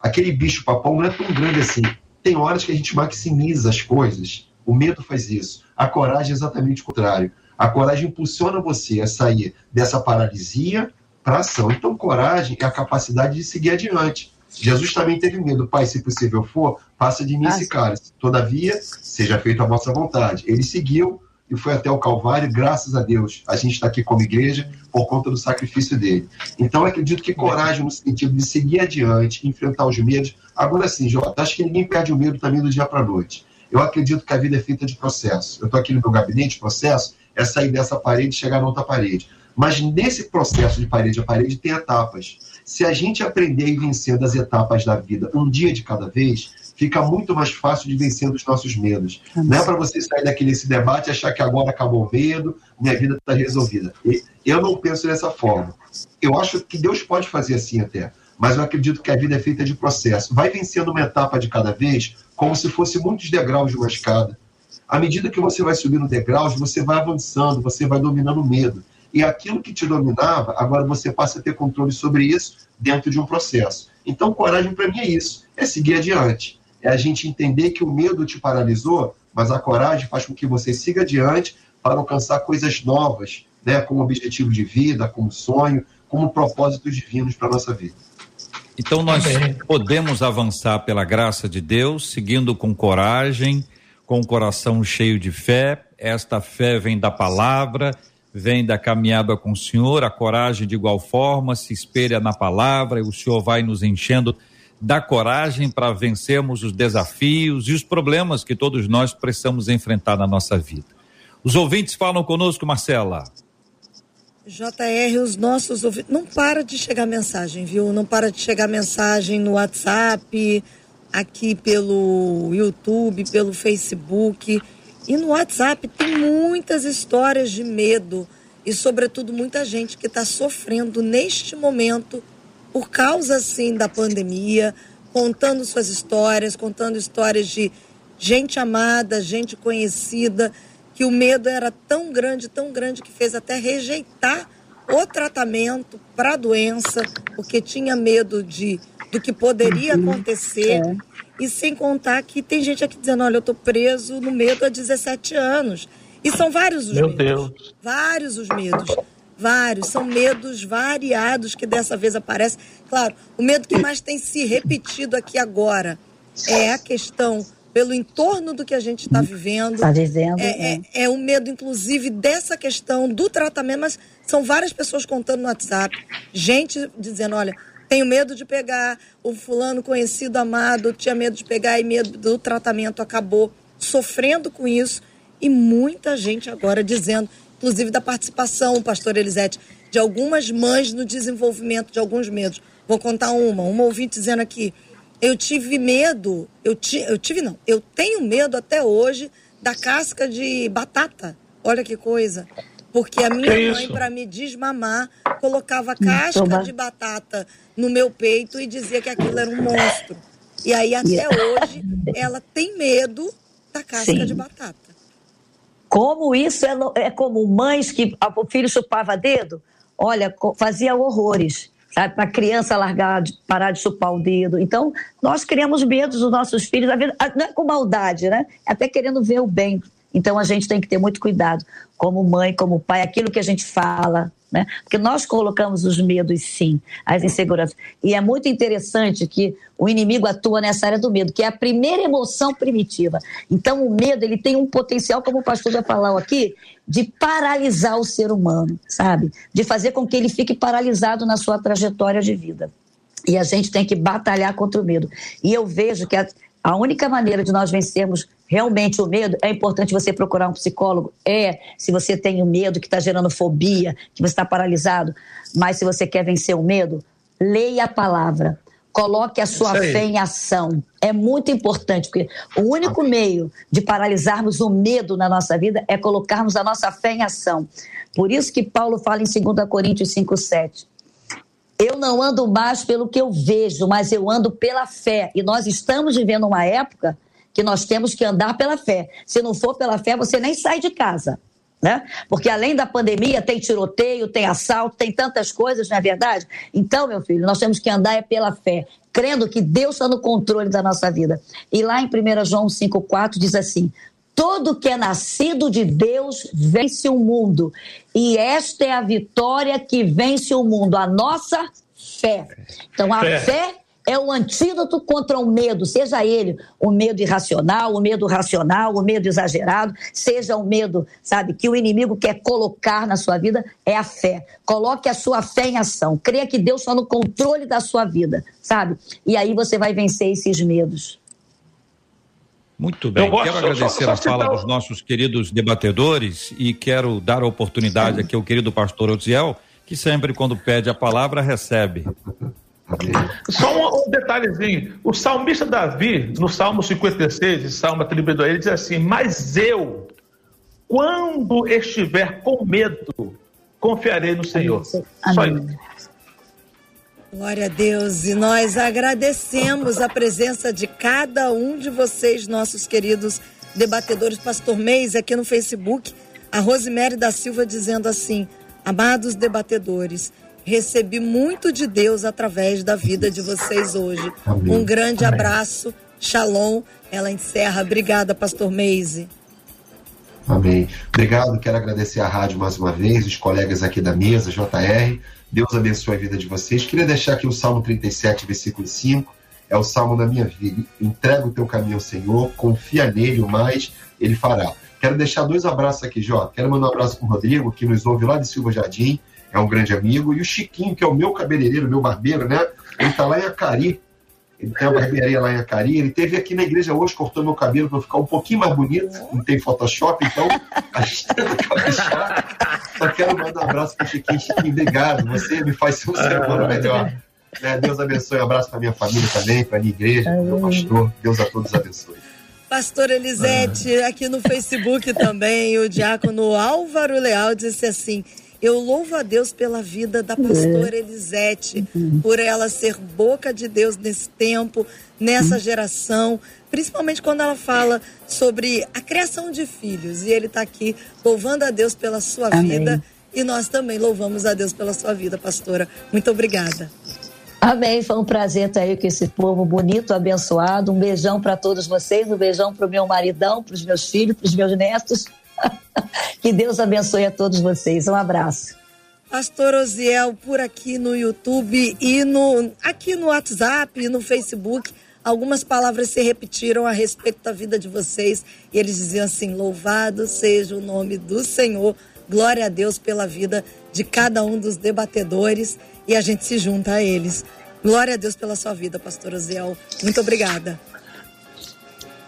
aquele bicho papão não é tão grande assim. Tem horas que a gente maximiza as coisas. O medo faz isso. A coragem é exatamente o contrário. A coragem impulsiona você a sair dessa paralisia para ação. Então, coragem é a capacidade de seguir adiante. Jesus também teve medo. Pai, se possível for, passa de mim esse cálice. Todavia, seja feita a vossa vontade. Ele seguiu e foi até o Calvário, graças a Deus. A gente está aqui como igreja por conta do sacrifício dele. Então, acredito que coragem no sentido de seguir adiante, enfrentar os medos. Agora sim, Jota, acho que ninguém perde o medo também do dia para a noite. Eu acredito que a vida é feita de processo. Eu estou aqui no meu gabinete, processo é sair dessa parede e chegar na outra parede. Mas nesse processo de parede a parede tem etapas. Se a gente aprender e vencer das etapas da vida um dia de cada vez, fica muito mais fácil de vencer os nossos medos. Não é para você sair daquele esse debate e achar que agora acabou o medo, minha vida está resolvida. Eu não penso dessa forma. Eu acho que Deus pode fazer assim até, mas eu acredito que a vida é feita de processo. Vai vencendo uma etapa de cada vez, como se fosse muitos degraus de uma escada. À medida que você vai subindo degraus, você vai avançando, você vai dominando o medo. E aquilo que te dominava, agora você passa a ter controle sobre isso dentro de um processo. Então, coragem para mim é isso: é seguir adiante. É a gente entender que o medo te paralisou, mas a coragem faz com que você siga adiante para alcançar coisas novas, né, como objetivo de vida, como sonho, como propósitos divinos para a nossa vida. Então, nós podemos avançar pela graça de Deus, seguindo com coragem, com o coração cheio de fé. Esta fé vem da palavra vem da caminhada com o Senhor, a coragem de igual forma se espelha na palavra e o Senhor vai nos enchendo da coragem para vencermos os desafios e os problemas que todos nós precisamos enfrentar na nossa vida. Os ouvintes falam conosco, Marcela. JR, os nossos ouvintes. Não para de chegar mensagem, viu? Não para de chegar mensagem no WhatsApp, aqui pelo YouTube, pelo Facebook. E no WhatsApp tem muitas histórias de medo e, sobretudo, muita gente que está sofrendo neste momento por causa, assim, da pandemia, contando suas histórias, contando histórias de gente amada, gente conhecida, que o medo era tão grande, tão grande que fez até rejeitar o tratamento para a doença, porque tinha medo de do que poderia uhum. acontecer. É. E sem contar que tem gente aqui dizendo: olha, eu estou preso no medo há 17 anos. E são vários os Meu medos. Deus. Vários os medos. Vários. São medos variados que dessa vez aparecem. Claro, o medo que mais tem se repetido aqui agora é a questão pelo entorno do que a gente está vivendo. Está dizendo. É, é. É, é o medo, inclusive, dessa questão do tratamento, mas são várias pessoas contando no WhatsApp. Gente dizendo: olha, tenho medo de pegar o fulano conhecido, amado, tinha medo de pegar e medo do tratamento acabou sofrendo com isso. E muita gente agora dizendo, inclusive da participação, pastor Elisete, de algumas mães no desenvolvimento de alguns medos. Vou contar uma, uma ouvinte dizendo aqui, eu tive medo, eu, ti, eu tive não, eu tenho medo até hoje da casca de batata. Olha que coisa. Porque a minha que mãe, para me desmamar, colocava casca de batata no meu peito e dizia que aquilo era um monstro. E aí, até hoje, ela tem medo da casca Sim. de batata. Como isso é, é como mães que o filho chupava dedo? Olha, fazia horrores? Para a criança largar, parar de chupar o dedo. Então, nós criamos medo dos nossos filhos, não é com maldade, né? Até querendo ver o bem então a gente tem que ter muito cuidado, como mãe, como pai, aquilo que a gente fala, né? Porque nós colocamos os medos, sim, as inseguranças. E é muito interessante que o inimigo atua nessa área do medo, que é a primeira emoção primitiva. Então o medo ele tem um potencial, como o pastor já falou aqui, de paralisar o ser humano, sabe? De fazer com que ele fique paralisado na sua trajetória de vida. E a gente tem que batalhar contra o medo. E eu vejo que a, a única maneira de nós vencermos realmente o medo, é importante você procurar um psicólogo. É, se você tem o um medo que está gerando fobia, que você está paralisado, mas se você quer vencer o medo, leia a palavra. Coloque a sua fé em ação. É muito importante, porque o único meio de paralisarmos o medo na nossa vida é colocarmos a nossa fé em ação. Por isso que Paulo fala em 2 Coríntios 5,7. eu não ando mais pelo que eu vejo, mas eu ando pela fé. E nós estamos vivendo uma época que nós temos que andar pela fé. Se não for pela fé, você nem sai de casa. Né? Porque além da pandemia, tem tiroteio, tem assalto, tem tantas coisas, não é verdade? Então, meu filho, nós temos que andar é pela fé, crendo que Deus está no controle da nossa vida. E lá em 1 João 5,4 diz assim: Todo que é nascido de Deus vence o mundo. E esta é a vitória que vence o mundo, a nossa fé. Então, a fé, fé é o antídoto contra o medo, seja ele o medo irracional, o medo racional, o medo exagerado, seja o medo, sabe, que o inimigo quer colocar na sua vida, é a fé. Coloque a sua fé em ação. Creia que Deus está no controle da sua vida, sabe? E aí você vai vencer esses medos. Muito bem, gosto, quero agradecer só, só a fala dos nossos queridos debatedores e quero dar a oportunidade aqui ao querido pastor Oziel, que sempre quando pede a palavra recebe. Só um, um, detalhezinho, o salmista Davi, no Salmo 56 e Salmo 32, ele diz assim, mas eu, quando estiver com medo, confiarei no Senhor. Amém. Só isso. Glória a Deus. E nós agradecemos a presença de cada um de vocês, nossos queridos debatedores. Pastor Meis, aqui no Facebook, a Rosemary da Silva dizendo assim: Amados debatedores, recebi muito de Deus através da vida de vocês hoje. Amém. Um grande Amém. abraço. Shalom. Ela encerra. Obrigada, Pastor Meise. Amém. Obrigado. Quero agradecer a rádio mais uma vez, os colegas aqui da mesa, JR. Deus abençoe a vida de vocês. Queria deixar aqui o Salmo 37, versículo 5. É o salmo da minha vida. Entrega o teu caminho ao Senhor, confia nele, o mais ele fará. Quero deixar dois abraços aqui, Jota. Quero mandar um abraço para o Rodrigo, que nos ouve lá de Silva Jardim, é um grande amigo. E o Chiquinho, que é o meu cabeleireiro, meu barbeiro, né? Ele está lá em Acari. Ele tem a barbearia lá em Acari. Ele teve aqui na igreja hoje, cortou meu cabelo para ficar um pouquinho mais bonito. Não tem Photoshop, então a gente tenta caprichar. Só quero mandar um abraço para o Chiquinho. Chiquinho, obrigado. Você me faz ser um ser humano melhor. É, Deus abençoe. Um abraço para minha família também, para minha igreja, para meu pastor. Deus a todos abençoe. Pastor Elisete, ah. aqui no Facebook também, o diácono Álvaro Leal disse assim: Eu louvo a Deus pela vida da pastora Elisete, por ela ser boca de Deus nesse tempo, nessa geração, principalmente quando ela fala sobre a criação de filhos. E ele está aqui louvando a Deus pela sua Amém. vida. E nós também louvamos a Deus pela sua vida, pastora. Muito obrigada. Amém. Foi um prazer estar aí com esse povo bonito, abençoado. Um beijão para todos vocês, um beijão para o meu maridão, para os meus filhos, para os meus netos. que Deus abençoe a todos vocês. Um abraço. Pastor Osiel, por aqui no YouTube e no aqui no WhatsApp e no Facebook algumas palavras se repetiram a respeito da vida de vocês e eles diziam assim: Louvado seja o nome do Senhor, glória a Deus pela vida de cada um dos debatedores e a gente se junta a eles. Glória a Deus pela sua vida, pastor Oziel. Muito obrigada.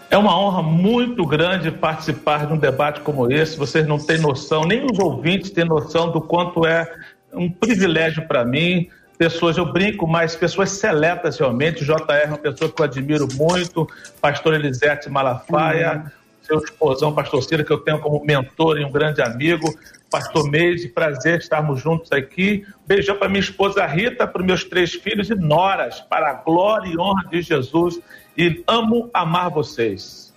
É uma honra muito grande participar de um debate como esse. Vocês não têm noção, nem os ouvintes têm noção do quanto é um privilégio para mim pessoas, eu brinco, mas pessoas seletas realmente. O JR é uma pessoa que eu admiro muito, pastor Elisete Malafaia, uhum. seu esposão, pastor Cira, que eu tenho como mentor e um grande amigo, pastor Meise, prazer estarmos juntos aqui. Beijão para minha esposa Rita, para meus três filhos e noras, para a glória e honra de Jesus. E amo amar vocês.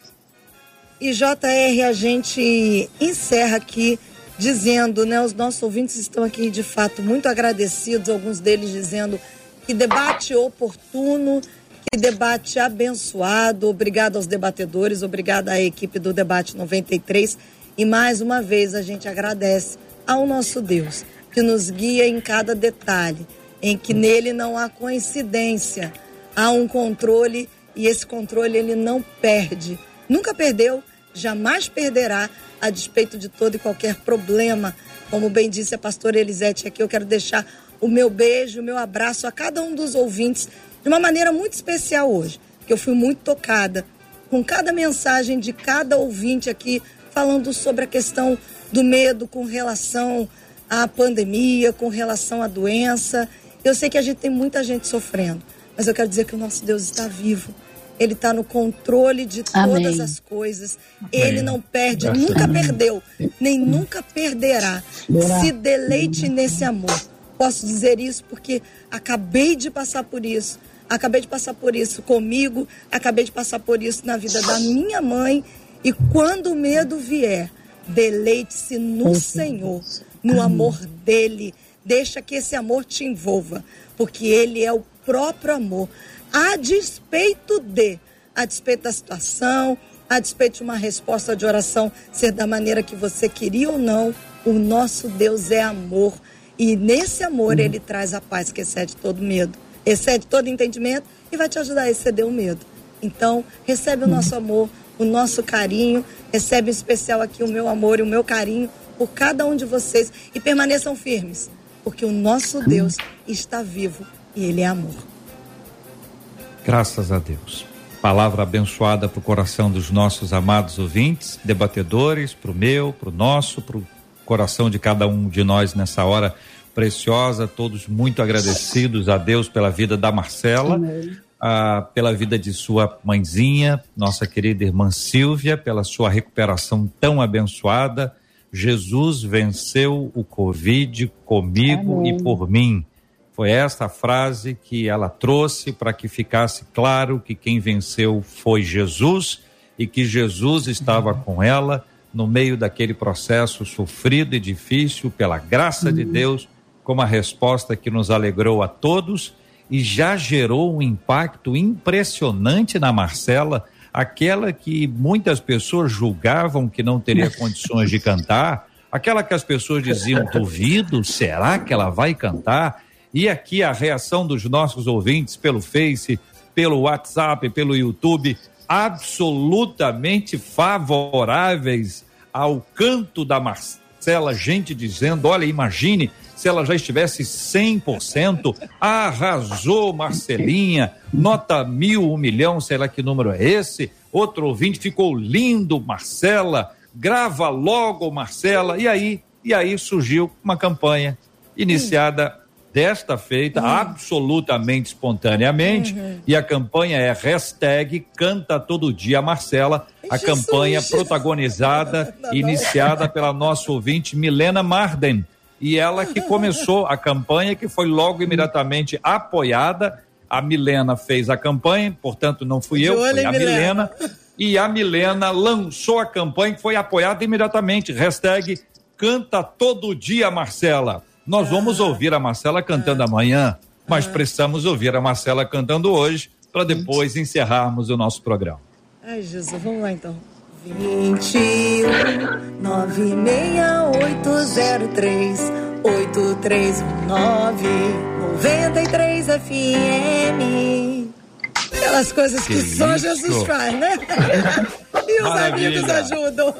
E JR, a gente encerra aqui dizendo, né, os nossos ouvintes estão aqui de fato muito agradecidos, alguns deles dizendo que debate oportuno, que debate abençoado. Obrigado aos debatedores, obrigada à equipe do Debate 93. E mais uma vez a gente agradece ao nosso Deus, que nos guia em cada detalhe, em que nele não há coincidência, há um controle e esse controle ele não perde. Nunca perdeu, jamais perderá a despeito de todo e qualquer problema. Como bem disse a pastora Elisete aqui, eu quero deixar o meu beijo, o meu abraço a cada um dos ouvintes de uma maneira muito especial hoje, porque eu fui muito tocada com cada mensagem de cada ouvinte aqui falando sobre a questão do medo com relação à pandemia, com relação à doença. Eu sei que a gente tem muita gente sofrendo, mas eu quero dizer que o nosso Deus está vivo. Ele está no controle de todas Amém. as coisas. Ele não perde, nunca perdeu, nem nunca perderá. Se deleite nesse amor, posso dizer isso porque acabei de passar por isso. Acabei de passar por isso comigo, acabei de passar por isso na vida da minha mãe. E quando o medo vier, deleite-se no Senhor, no amor dele. Deixa que esse amor te envolva, porque ele é o próprio amor. A despeito de, a despeito da situação, a despeito de uma resposta de oração ser da maneira que você queria ou não, o nosso Deus é amor. E nesse amor uhum. ele traz a paz que excede todo medo, excede todo entendimento e vai te ajudar a exceder o medo. Então, recebe o uhum. nosso amor, o nosso carinho, recebe em especial aqui o meu amor e o meu carinho por cada um de vocês e permaneçam firmes, porque o nosso Deus está vivo e ele é amor. Graças a Deus. Palavra abençoada para o coração dos nossos amados ouvintes, debatedores, para o meu, para o nosso, para o coração de cada um de nós nessa hora preciosa. Todos muito agradecidos a Deus pela vida da Marcela, ah, pela vida de sua mãezinha, nossa querida irmã Silvia, pela sua recuperação tão abençoada. Jesus venceu o Covid comigo Amém. e por mim. Foi esta frase que ela trouxe para que ficasse claro que quem venceu foi Jesus e que Jesus estava uhum. com ela no meio daquele processo sofrido e difícil, pela graça uhum. de Deus, como a resposta que nos alegrou a todos e já gerou um impacto impressionante na Marcela, aquela que muitas pessoas julgavam que não teria condições de cantar, aquela que as pessoas diziam: duvido, será que ela vai cantar? E aqui a reação dos nossos ouvintes pelo Face, pelo WhatsApp, pelo YouTube, absolutamente favoráveis ao canto da Marcela, gente dizendo: olha, imagine se ela já estivesse 100%, arrasou Marcelinha, nota mil, um milhão, sei lá que número é esse. Outro ouvinte ficou lindo, Marcela, grava logo, Marcela. E aí, e aí surgiu uma campanha iniciada desta feita, uhum. absolutamente espontaneamente, uhum. e a campanha é hashtag Canta Todo Dia Marcela, a Jesus. campanha protagonizada, iniciada pela nossa ouvinte Milena Marden, e ela que começou a campanha, que foi logo imediatamente apoiada, a Milena fez a campanha, portanto não fui eu, foi a Milena, e a Milena lançou a campanha que foi apoiada imediatamente, hashtag Canta Todo Dia Marcela. Nós vamos ouvir a Marcela cantando amanhã, mas precisamos ouvir a Marcela cantando hoje para depois encerrarmos o nosso programa. Ai, Jesus, vamos lá então. 21 96803 8319 93 FM. Aquelas coisas que, que só Jesus faz, né? e os Maravilha. amigos ajudam.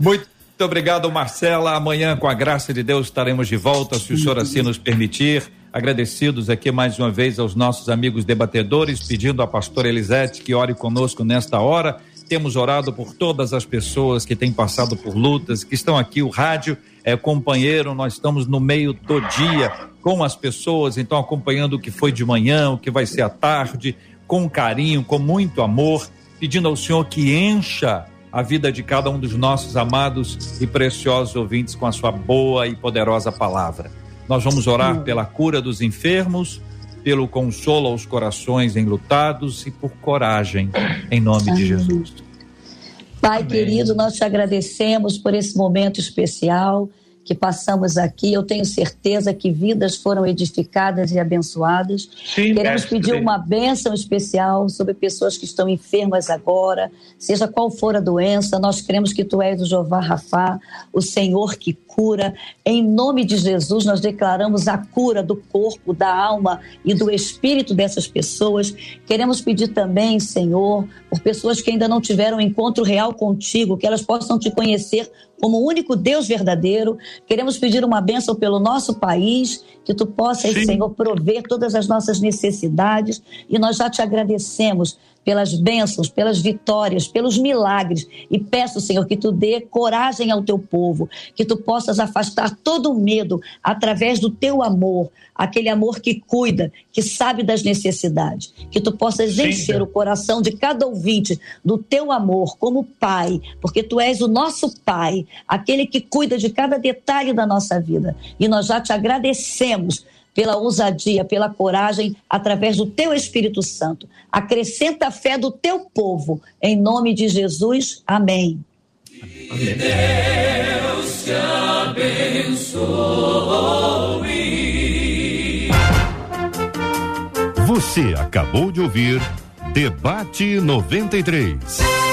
Muito muito obrigado, Marcela. Amanhã, com a graça de Deus, estaremos de volta, se o senhor assim nos permitir. Agradecidos aqui mais uma vez aos nossos amigos debatedores, pedindo à pastora Elisete que ore conosco nesta hora. Temos orado por todas as pessoas que têm passado por lutas, que estão aqui. O rádio é companheiro, nós estamos no meio do dia com as pessoas, então acompanhando o que foi de manhã, o que vai ser à tarde, com carinho, com muito amor, pedindo ao Senhor que encha a vida de cada um dos nossos amados e preciosos ouvintes com a sua boa e poderosa palavra. Nós vamos orar pela cura dos enfermos, pelo consolo aos corações enlutados e por coragem, em nome Amém. de Jesus. Pai Amém. querido, nós te agradecemos por esse momento especial que passamos aqui. Eu tenho certeza que vidas foram edificadas e abençoadas. Sim, Queremos pedir uma bênção especial sobre pessoas que estão enfermas agora, seja qual for a doença. Nós cremos que tu és o Jeová Rafá, o Senhor que cura. Em nome de Jesus, nós declaramos a cura do corpo, da alma e do espírito dessas pessoas. Queremos pedir também, Senhor, por pessoas que ainda não tiveram um encontro real contigo, que elas possam te conhecer como o único Deus verdadeiro. Queremos pedir uma bênção pelo nosso país, que tu possas, Sim. Senhor, prover todas as nossas necessidades. E nós já te agradecemos pelas bênçãos, pelas vitórias, pelos milagres. E peço, Senhor, que tu dê coragem ao teu povo, que tu possas afastar todo o medo através do teu amor, aquele amor que cuida, que sabe das necessidades. Que tu possas Sim, encher Deus. o coração de cada ouvinte do teu amor como pai, porque tu és o nosso pai, aquele que cuida de cada detalhe da nossa vida. E nós já te agradecemos pela ousadia, pela coragem, através do teu Espírito Santo. Acrescenta a fé do teu povo. Em nome de Jesus. Amém. Amém. Deus te abençoe. Você acabou de ouvir Debate 93.